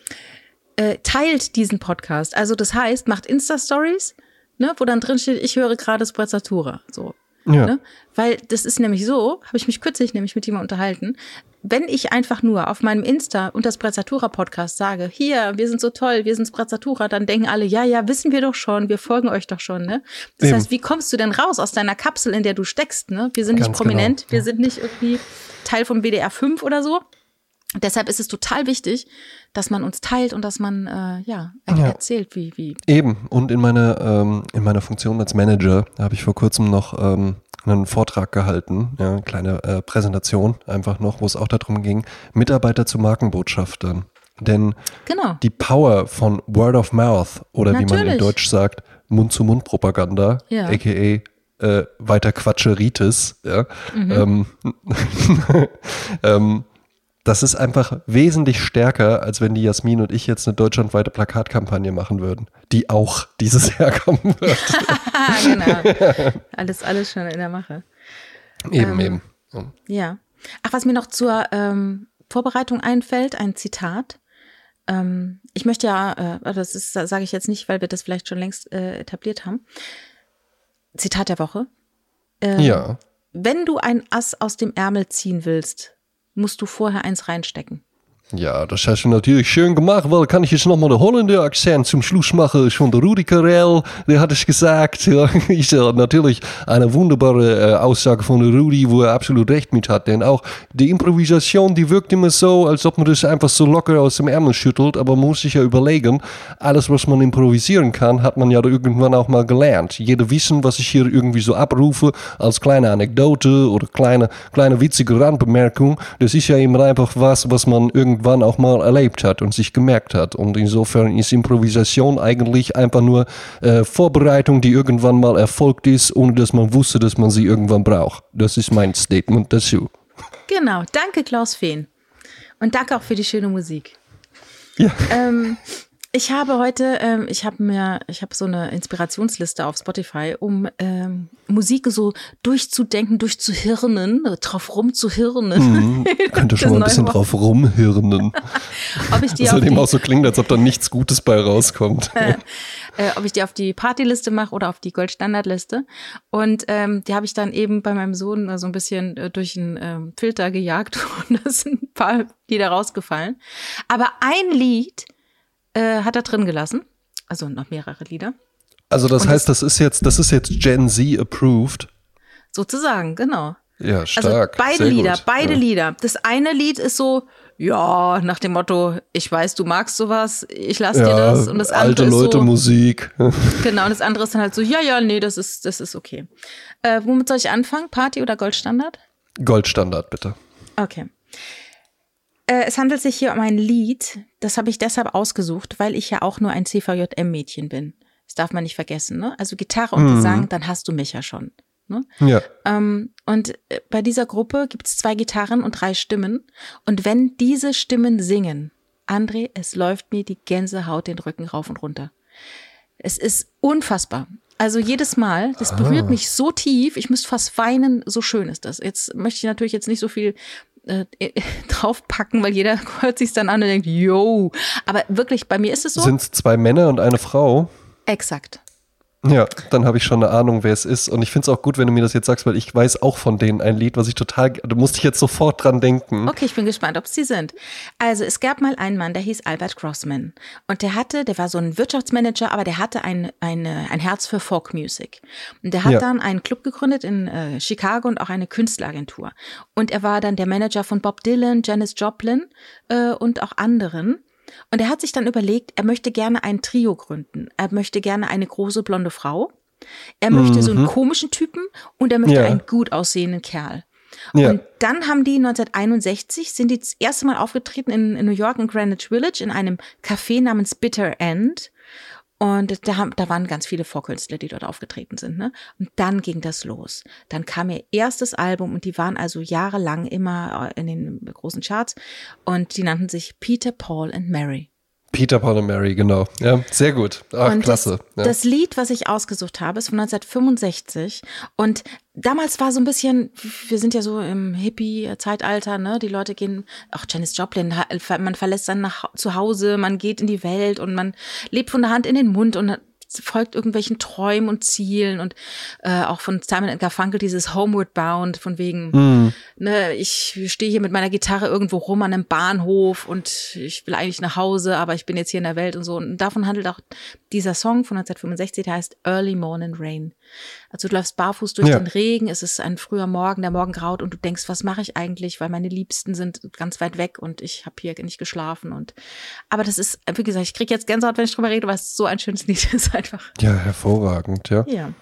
äh, teilt diesen Podcast. Also das heißt, macht Insta-Stories, ne, wo dann drin steht, ich höre gerade Sprezzatura. So. Ja. Ne? Weil das ist nämlich so, habe ich mich kürzlich nämlich mit jemandem unterhalten, wenn ich einfach nur auf meinem Insta und das Sprezzatura Podcast sage, hier, wir sind so toll, wir sind Sprezzatura, dann denken alle, ja, ja, wissen wir doch schon, wir folgen euch doch schon, ne? Das Eben. heißt, wie kommst du denn raus aus deiner Kapsel, in der du steckst, ne? Wir sind nicht Ganz prominent, genau, wir sind nicht irgendwie Teil vom WDR 5 oder so. Deshalb ist es total wichtig, dass man uns teilt und dass man äh, ja, Ja. erzählt, wie, wie. Eben. Und in meiner, ähm, in meiner Funktion als Manager habe ich vor kurzem noch ähm, einen Vortrag gehalten, ja, eine kleine äh, Präsentation einfach noch, wo es auch darum ging, Mitarbeiter zu Markenbotschaftern. Denn Genau. die Power von Word of Mouth oder wie man in Natürlich. Deutsch sagt, Mund-zu-Mund-Propaganda, Ja. aka äh, weiter Quatscheritis, ja, Mhm. ähm, <laughs> ähm, das ist einfach wesentlich stärker, als wenn die Jasmin und ich jetzt eine deutschlandweite Plakatkampagne machen würden, die auch dieses <laughs> Jahr kommen wird. <laughs> Genau. alles, alles schon in der Mache. eben, Ähm, eben. Ja. Ja. Ach, was mir noch zur ähm, Vorbereitung einfällt, ein Zitat. Ähm, ich möchte ja, äh, das ist, sage ich jetzt nicht, weil wir das vielleicht schon längst äh, etabliert haben. Zitat der Woche. Ähm, ja. Wenn du ein Ass aus dem Ärmel ziehen willst, musst du vorher eins reinstecken. Ja, das hast du natürlich schön gemacht, weil kann ich jetzt nochmal den Holländer Akzent zum Schluss machen von der Rudi Carell, der hat es gesagt. <laughs> Ja, ist ja natürlich eine wunderbare äh, Aussage von Rudi, wo er absolut recht mit hat. Denn auch die Improvisation, die wirkt immer so, als ob man das einfach so locker aus dem Ärmel schüttelt, aber man muss sich ja überlegen, alles was man improvisieren kann, hat man ja irgendwann auch mal gelernt. Jeder Wissen, was ich hier irgendwie so abrufe, als kleine Anekdote oder kleine, kleine witzige Randbemerkung, das ist ja immer einfach was, was man irgendwann auch mal erlebt hat und sich gemerkt hat. Und insofern ist Improvisation eigentlich einfach nur äh, Vorbereitung, die irgendwann mal erfolgt ist, ohne dass man wusste, dass man sie irgendwann braucht. Das ist mein Statement dazu. Genau. Danke, Klaus Fehn. Und danke auch für die schöne Musik. Ja. Ähm, ich habe heute, ähm, ich habe mir, ich habe so eine Inspirationsliste auf Spotify, um ähm, Musik so durchzudenken, durchzuhirnen, äh, drauf rumzuhirnen. <laughs> Könnte schon mal ein bisschen Wort. drauf rumhirnen. <laughs> ob ich die Das auf halt eben die, auch so klingt, als ob da nichts Gutes bei rauskommt. <laughs> äh, ob ich die auf die Partyliste mache oder auf die Goldstandardliste. Und ähm, die habe ich dann eben bei meinem Sohn äh, so ein bisschen äh, durch einen ähm, Filter gejagt und da sind ein paar Lieder rausgefallen. Aber ein Lied äh, hat er drin gelassen. Also noch mehrere Lieder. Also das Und heißt, das ist jetzt, das ist jetzt Gen Z approved. Sozusagen, genau. Ja, Also stark. beide Sehr Lieder, gut. beide ja. Lieder. Das eine Lied ist so, ja, nach dem Motto, ich weiß, du magst sowas, ich lass dir Ja, das. Und das andere alte Leute ist so, Musik. <laughs> genau, und das andere ist dann halt so, ja, ja, nee, das ist, das ist okay. Äh, womit soll ich anfangen? Party oder Goldstandard? Goldstandard, bitte. Okay. Äh, es handelt sich hier um ein Lied, das habe ich deshalb ausgesucht, weil ich ja auch nur ein CVJM-Mädchen bin. Das darf man nicht vergessen, ne? Also Gitarre und Gesang, dann hast du mich ja schon. Ne? Ja. Ähm, und äh, bei dieser Gruppe gibt es zwei Gitarren und drei Stimmen. Und wenn diese Stimmen singen, André, es läuft mir die Gänsehaut den Rücken rauf und runter. Es ist unfassbar. Also jedes Mal, das berührt mich so tief, ich müsste fast weinen, so schön ist das. Jetzt möchte ich natürlich jetzt nicht so viel äh, <laughs> draufpacken, weil jeder <laughs> hört sich dann an und denkt, yo. Aber wirklich, bei mir ist es so. Sind es zwei Männer und eine Frau? Exakt. Ja, dann habe ich schon eine Ahnung, wer es ist. Und ich finde es auch gut, wenn du mir das jetzt sagst, weil ich weiß auch von denen ein Lied, was ich total, du musst dich jetzt sofort dran denken. Okay, ich bin gespannt, ob es die sind. Also es gab mal einen Mann, der hieß Albert Grossman. Und der hatte, der war so ein Wirtschaftsmanager, aber der hatte ein, eine, ein Herz für Folkmusik. Und der hat Ja. dann einen Club gegründet in äh, Chicago und auch eine Künstleragentur. Und er war dann der Manager von Bob Dylan, Janis Joplin äh, und auch anderen. Und er hat sich dann überlegt, er möchte gerne ein Trio gründen. Er möchte gerne eine große blonde Frau. Er möchte so einen komischen Typen und er möchte Mhm. Ja. einen gut aussehenden Kerl. Ja. Und dann haben die 1961 sind die das erste Mal aufgetreten in, in New York in Greenwich Village in einem Café namens Bitter End. Und da, haben, da waren ganz viele Vorkünstler, die dort aufgetreten sind. Ne? Und dann ging das los. Dann kam ihr erstes Album und die waren also jahrelang immer äh, in den großen Charts. Und die nannten sich Peter, Paul and Mary. Peter Paul und Mary, genau. Ja, sehr gut. Ach, und klasse. Das, ja. das Lied, was ich ausgesucht habe, ist von 1965. Und damals war so ein bisschen, wir sind ja so im Hippie-Zeitalter, ne? Die Leute gehen, auch Janis Joplin, man verlässt dann nach zu Hause, man geht in die Welt und man lebt von der Hand in den Mund und folgt irgendwelchen Träumen und Zielen und äh, auch von Simon Garfunkel dieses Homeward Bound von wegen, ne, ich stehe hier mit meiner Gitarre irgendwo rum an einem Bahnhof und ich will eigentlich nach Hause, aber ich bin jetzt hier in der Welt und so. Und davon handelt auch dieser Song von 1965, der heißt Early Morning Rain. Also du läufst barfuß durch Ja. den Regen, es ist ein früher Morgen, der Morgen graut und du denkst, was mache ich eigentlich, weil meine Liebsten sind ganz weit weg und ich habe hier nicht geschlafen und aber das ist, wie gesagt, ich kriege jetzt Gänsehaut, wenn ich drüber rede, weil es so ein schönes <laughs> Lied ist einfach. ja, hervorragend, ja. Ja.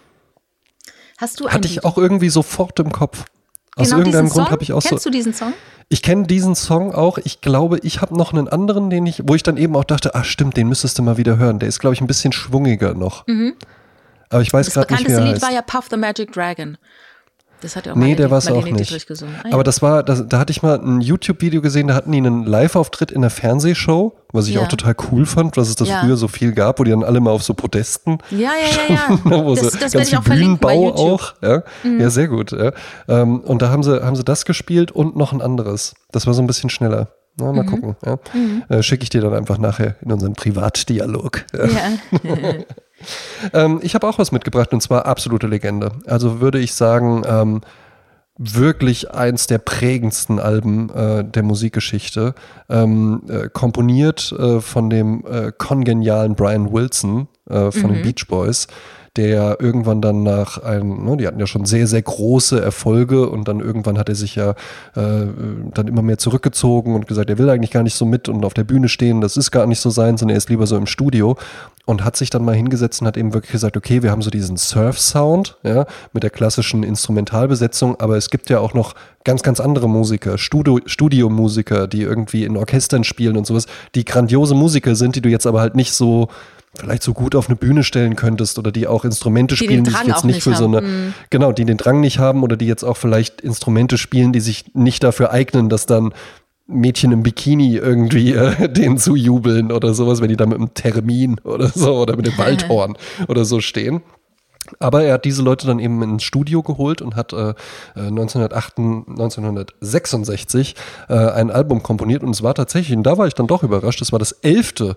Hast du Hatte ich Lied? auch irgendwie sofort im Kopf. Aus genau irgendeinem Grund habe ich auch so. Kennst du diesen Song? Ich kenne diesen Song auch. Ich glaube, ich habe noch einen anderen, den ich, wo ich dann eben auch dachte, ah stimmt, den müsstest du mal wieder hören. Der ist, glaube ich, ein bisschen schwungiger noch. Aber ich weiß Mhm. Das gerade nicht, wie bekannteste er Lied war ja Puff the Magic Dragon. Das hat ja auch Nee, der war es auch nicht. Ah, ja. Aber das war, das, da hatte ich mal ein YouTube-Video gesehen, da hatten die einen Live-Auftritt in der Fernsehshow, was ich Ja. auch total cool fand, dass es das Ja. früher so viel gab, wo die dann alle mal auf so Podesten ja, ja, ja, ja. <laughs> wo Das, so das ganz ich auch viel Bühnenbau. Mhm. auch. Ja, ja sehr gut. Ja. Ähm, und da haben sie, haben sie das gespielt und noch ein anderes. Das war so ein bisschen schneller. Na, Mhm. mal gucken. Ja. Äh, Schicke ich dir dann einfach nachher in unseren Privatdialog. Ja. <laughs> <laughs> Ähm, ich habe auch was mitgebracht und zwar absolute Legende. Also würde ich sagen, ähm, wirklich eins der prägendsten Alben äh, der Musikgeschichte. Ähm, äh, komponiert äh, von dem äh, kongenialen Brian Wilson äh, von den Beach Boys der irgendwann dann nach einem, ne, die hatten ja schon sehr, sehr große Erfolge und dann irgendwann hat er sich ja äh, dann immer mehr zurückgezogen und gesagt, er will eigentlich gar nicht so mit und auf der Bühne stehen, das ist gar nicht so sein, sondern er ist lieber so im Studio und hat sich dann mal hingesetzt und hat eben wirklich gesagt, okay, wir haben so diesen Surf-Sound, ja, mit der klassischen Instrumentalbesetzung, aber es gibt ja auch noch ganz, ganz andere Musiker, Studio, Studiomusiker, die irgendwie in Orchestern spielen und sowas, die grandiose Musiker sind, die du jetzt aber halt nicht so vielleicht so gut auf eine Bühne stellen könntest oder die auch Instrumente Die spielen, die sich jetzt nicht nicht für so haben. eine, genau, die den Drang nicht haben oder die jetzt auch vielleicht Instrumente spielen, die sich nicht dafür eignen, dass dann Mädchen im Bikini irgendwie äh, <laughs> denen zujubeln oder sowas, wenn die da mit einem Termin oder so oder mit dem <laughs> Waldhorn oder so stehen. Aber er hat diese Leute dann eben ins Studio geholt und hat äh, 1908, 1966 äh, ein Album komponiert und es war tatsächlich, und da war ich dann doch überrascht, es war das elfte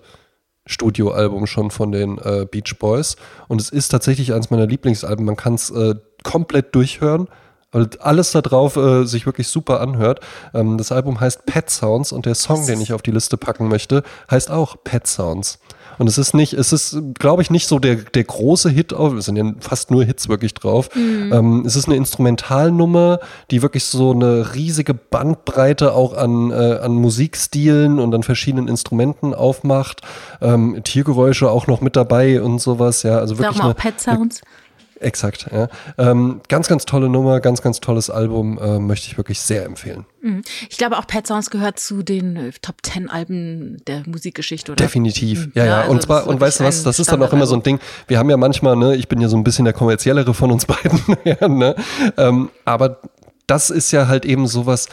Studioalbum schon von den äh, Beach Boys und es ist tatsächlich eines meiner Lieblingsalben. Man kann es äh, komplett durchhören, weil alles da drauf äh, sich wirklich super anhört. Ähm, das Album heißt Pet Sounds und der Song, den ich auf die Liste packen möchte, heißt auch Pet Sounds. Und es ist nicht, es ist, glaube ich, nicht so der, der große Hit, auf, es sind ja fast nur Hits wirklich drauf. Ähm, es ist eine Instrumentalnummer, die wirklich so eine riesige Bandbreite auch an, äh, an Musikstilen und an verschiedenen Instrumenten aufmacht. Ähm, Tiergeräusche auch noch mit dabei und sowas, ja. Also Sag wirklich mal eine, auch Pet Sounds. Exakt, ja. Ähm, ganz, ganz tolle Nummer, ganz, ganz tolles Album, äh, möchte ich wirklich sehr empfehlen. Ich glaube auch Pet Sounds gehört zu den äh, Top Ten Alben der Musikgeschichte, oder? Definitiv, ja, Ja, ja. also und zwar, und weißt du was, das ist dann auch immer so ein Ding. Wir haben ja manchmal, ne, ich bin ja so ein bisschen der kommerziellere von uns <laughs> beiden, <laughs> ja, ne? ähm, aber das ist ja halt eben sowas,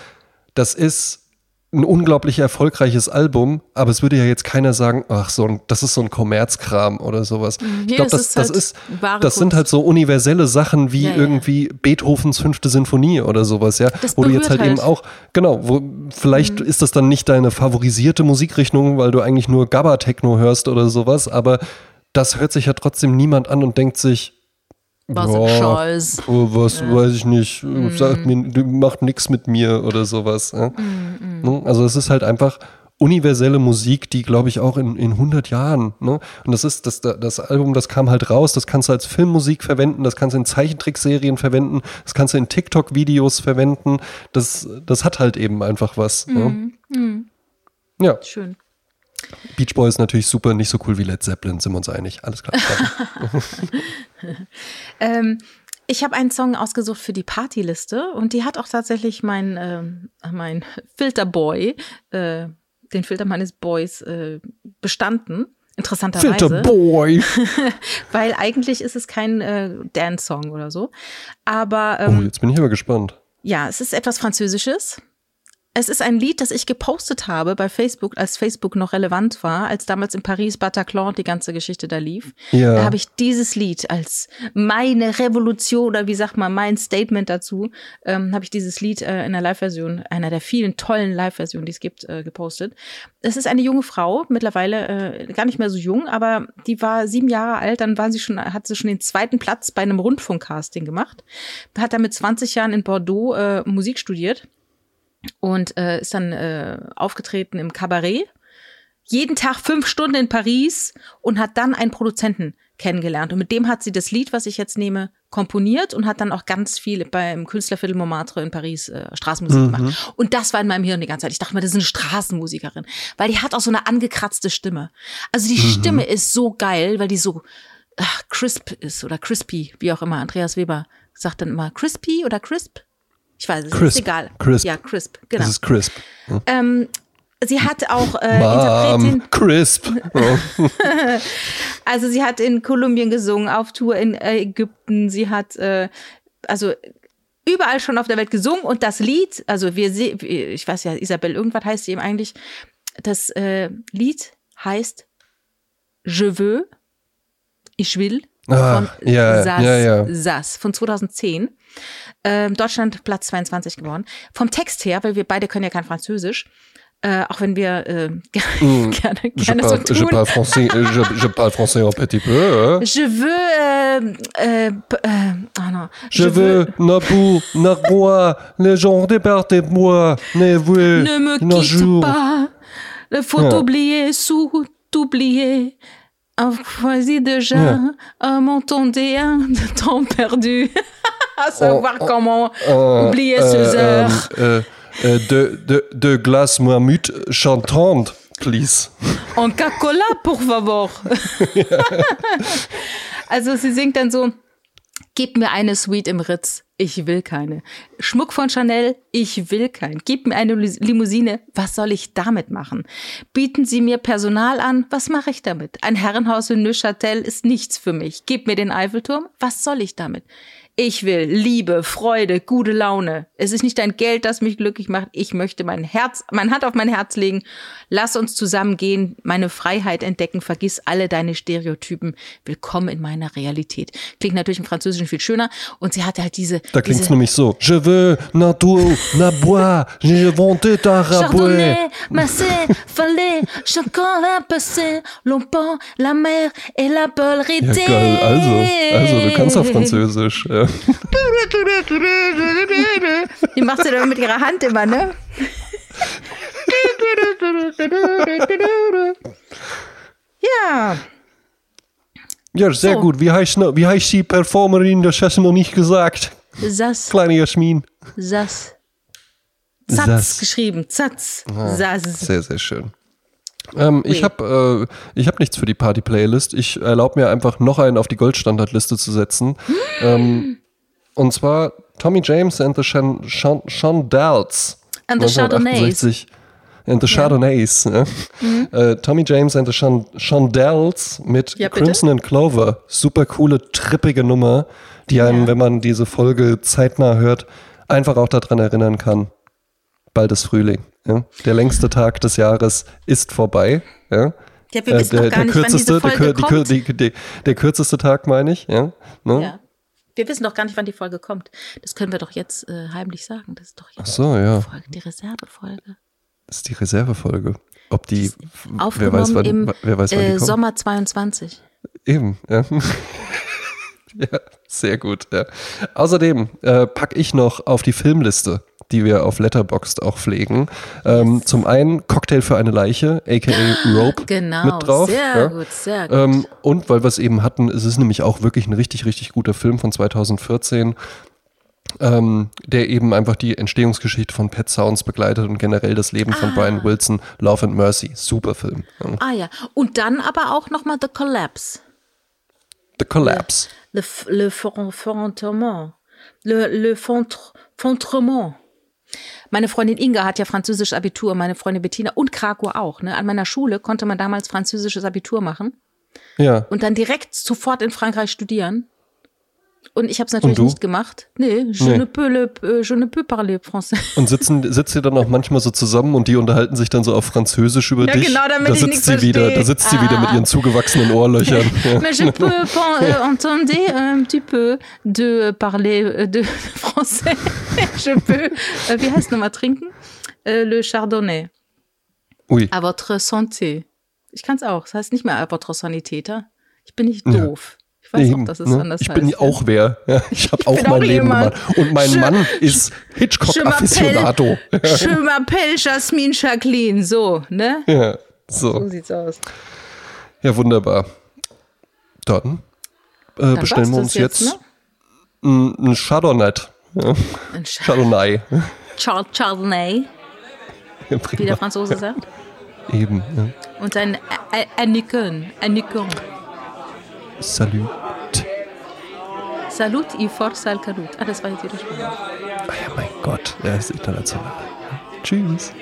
das ist ein unglaublich erfolgreiches Album, aber es würde ja jetzt keiner sagen, ach so, ein, das ist so ein Kommerzkram oder sowas. Mhm. ich glaube, das, das halt ist, das sind halt so universelle Sachen wie Ja, ja. irgendwie Beethovens fünfte Sinfonie oder sowas, ja, Das wo du jetzt halt, eben halt. Mhm. auch, genau, wo vielleicht ist das dann nicht deine favorisierte Musikrichtung, weil du eigentlich nur Gabba-Techno hörst oder sowas, aber das hört sich ja trotzdem niemand an und denkt sich, Was ein Boah, Scheiß. Oh, was weiß ich nicht, Mhm. sagt mir, du macht nichts mit mir oder sowas. Ja? Mhm, Ne? Also es ist halt einfach universelle Musik, die glaube ich auch in, in 100 Jahren, ne? und das ist, das, das Album, das kam halt raus, das kannst du als Filmmusik verwenden, das kannst du in Zeichentrickserien verwenden, das kannst du in TikTok-Videos verwenden, das, das hat halt eben einfach was. Mhm. Ne? Ja, Schön. Beach Boys natürlich super, nicht so cool wie Led Zeppelin, sind wir uns einig, alles klar. <laughs> Ähm, ich habe einen Song ausgesucht für die Partyliste und die hat auch tatsächlich mein, ähm, mein Filterboy, äh, den Filter meines Boys, äh, bestanden. Interessanterweise. Filterboy! <laughs> Weil eigentlich ist es kein äh, Dance-Song oder so. Aber Oh, ähm, jetzt bin ich aber gespannt. ja, es ist etwas Französisches. Es ist ein Lied, das ich gepostet habe bei Facebook, als Facebook noch relevant war, als damals in Paris Bataclan die ganze Geschichte da lief. Ja. Da habe ich dieses Lied als meine Revolution oder wie sagt man, mein Statement dazu, ähm, habe ich dieses Lied äh, in der Live-Version, einer der vielen tollen Live-Versionen, die es gibt, äh, gepostet. Es ist eine junge Frau, mittlerweile äh, gar nicht mehr so jung, aber die war sieben Jahre alt, dann war sie schon, hat sie schon den zweiten Platz bei einem Rundfunkcasting gemacht, hat dann mit 20 Jahren in Bordeaux äh, Musik studiert und äh, ist dann äh, aufgetreten im Kabarett. Jeden Tag fünf Stunden in Paris und hat dann einen Produzenten kennengelernt. Und mit dem hat sie das Lied, was ich jetzt nehme, komponiert und hat dann auch ganz viel beim Künstlerviertel Montmartre in Paris äh, Straßenmusik gemacht. Und das war in meinem Hirn die ganze Zeit. Ich dachte mir, das ist eine Straßenmusikerin, weil die hat auch so eine angekratzte Stimme. Also die Stimme ist so geil, weil die so ach, crisp ist oder crispy, wie auch immer. Andreas Weber sagt dann immer crispy oder crisp. Ich weiß es, Crisp. ist egal. Crisp. Ja, crisp, genau. Das ist crisp. Ähm, sie hat auch äh, Mom, Interpretin, crisp. Oh. <laughs> also sie hat in Kolumbien gesungen, auf Tour in äh, Ägypten, sie hat äh, also überall schon auf der Welt gesungen und das Lied, also wir sehen, ich weiß ja, Isabel, irgendwas heißt sie eben eigentlich, das äh, Lied heißt Je veux, ich will, Ah, von ja, Sass, ja, ja. Sass von 2010. Ähm, Deutschland Platz 22 geworden. Vom Text her, weil wir beide können ja kein Französisch, äh, auch wenn wir äh, <laughs> gerne, gerne, Je gerne so parle, je parle français, je, je parle français un petit peu. hein. Je veux. Euh, euh, p- euh, oh non. Je, veux, Nabou, Narbois, les gens départent moi, ne veux, Ne me quitte pas. Il faut Ja. t'oublier, sous t'oublier. Un foisy déjà, Ja. un montonné, un <laughs> de temps perdu. à savoir Oh, oh, comment Euh, oublier ces euh, heures. euh, euh, de, de, de glace marmite chantante, please. En Coca-Cola, por favor. <laughs> also sie singt dann so, gib mir eine Suite im Ritz, ich will keine. Schmuck von Chanel, ich will keinen. Gib mir eine Limousine, was soll ich damit machen? Bieten Sie mir Personal an, was mache ich damit? Ein Herrenhaus in Neuchâtel ist nichts für mich. Gib mir den Eiffelturm, was soll ich damit? Ich will Liebe, Freude, gute Laune. Es ist nicht dein Geld, das mich glücklich macht. Ich möchte mein Herz, mein Hand auf mein Herz legen. Lass uns zusammengehen, meine Freiheit entdecken. Vergiss alle deine Stereotypen. Willkommen in meiner Realität. Klingt natürlich im Französischen viel schöner. Und sie hatte halt diese. Da klingt's diese nämlich so. Je veux, Natou, Nabois, je vante ta Chardonnay. Massé, Fallait, Chacun a passé, Longtemps, la mer et la Ja, Polrité. geil. Also, also, du kannst doch Französisch. Ja. Die macht sie dann mit ihrer Hand immer, ne? Ja, Ja, sehr So. gut. Wie heißt, wie heißt die Performerin? Das hast du noch nicht gesagt. Sass, Kleine Jasmin. Sass. Satz geschrieben, Satz, Sass. Sehr, sehr schön. Ähm, ich Oui. habe äh, ich hab nichts für die Party-Playlist. Ich erlaube mir einfach noch einen auf die Goldstandardliste zu setzen. <gasps> ähm, und zwar Tommy James and the Chan Chan Chandals. And the Chardonnays. 1968. And the Chardonnays. Ja. Äh, Tommy James and the Chan Chandals mit Ja. Crimson and Clover. Super coole, trippige Nummer, die einen, Ja. wenn man diese Folge zeitnah hört, einfach auch daran erinnern kann. Bald ist Frühling. Ja? Der längste Tag des Jahres ist vorbei. Ja? Ja, wir wissen der, doch gar nicht, kürzeste, wann diese Folge der, die, kommt. die, die, der kürzeste Tag, meine ich. Ja? Ne? ja. Wir wissen doch gar nicht, wann die Folge kommt. Das können wir doch jetzt äh, heimlich sagen. Das ist doch Ach jetzt so, ja. die Folge, die Reservefolge. Das ist die Reservefolge. Ob die, wer Aufgenommen weiß, wann, im wer weiß, wann die äh, kommt. Sommer 22. Eben, ja. <laughs> ja, sehr gut. Ja. Außerdem äh, packe ich noch auf die Filmliste, die wir auf Letterboxd auch pflegen. Ähm, zum einen Cocktail für eine Leiche, aka Rope, Genau, mit drauf. sehr ja. gut, sehr gut. Ähm, und weil wir es eben hatten, es ist nämlich auch wirklich ein richtig, richtig guter Film von 2014, ähm, der eben einfach die Entstehungsgeschichte von Pet Sounds begleitet und generell das Leben von Ah. Brian Wilson, Love and Mercy. Super Film. Ja. ah ja, und dann aber auch nochmal The Collapse. The Collapse. Le, le fon- Fondement. Le, le Fondrement. Meine Freundin Inga hat ja französisches Abitur, meine Freundin Bettina und Krakow auch. Ne? An meiner Schule konnte man damals französisches Abitur machen Ja. und dann direkt sofort in Frankreich studieren. Und ich habe es natürlich nicht gemacht. Nee, je, Nee. Ne peux le, äh, je ne peux parler français. <laughs> Und sitzen, sitzt ihr dann auch manchmal so zusammen und die unterhalten sich dann so auf Französisch über Ja, dich? genau, damit da ich sitzt nichts sie wieder, Da verstehe. sitzt sie wieder mit Ah. ihren zugewachsenen Ohrlöchern. <laughs> Ja. Mais je peux <laughs> euh, entendre un petit peu de parler euh, de français. je peux, wie heißt nochmal trinken? Le Chardonnay. Ui, À votre santé. Ich kann es auch. Das heißt nicht mehr à votre sanitäter. Ich bin nicht doof. Ich weiß eben, auch, dass es ne? anders ich heißt. bin auch wer. Ja, <laughs> ich habe auch mein auch Leben jemand. gemacht. Und mein Je- Mann ist Hitchcock-Afficionado. Je m'appelle Jasmine Jacqueline. So, ne? Ja, So so. sieht's aus. Ja, wunderbar. Dann, äh, Dann bestellen wir uns das jetzt, ne? ein, Chardonnay. Ja, Ein Sch- Chardonnay. Char Chardonnay, Ja, wie der Franzose sagt. Eben, ja. Und ein Aniken. Aniken. Salut. Salut y forza al calut. Ah, das war jetzt wieder Sprache. Ah ja, mein Gott, er ist international. Tschüss.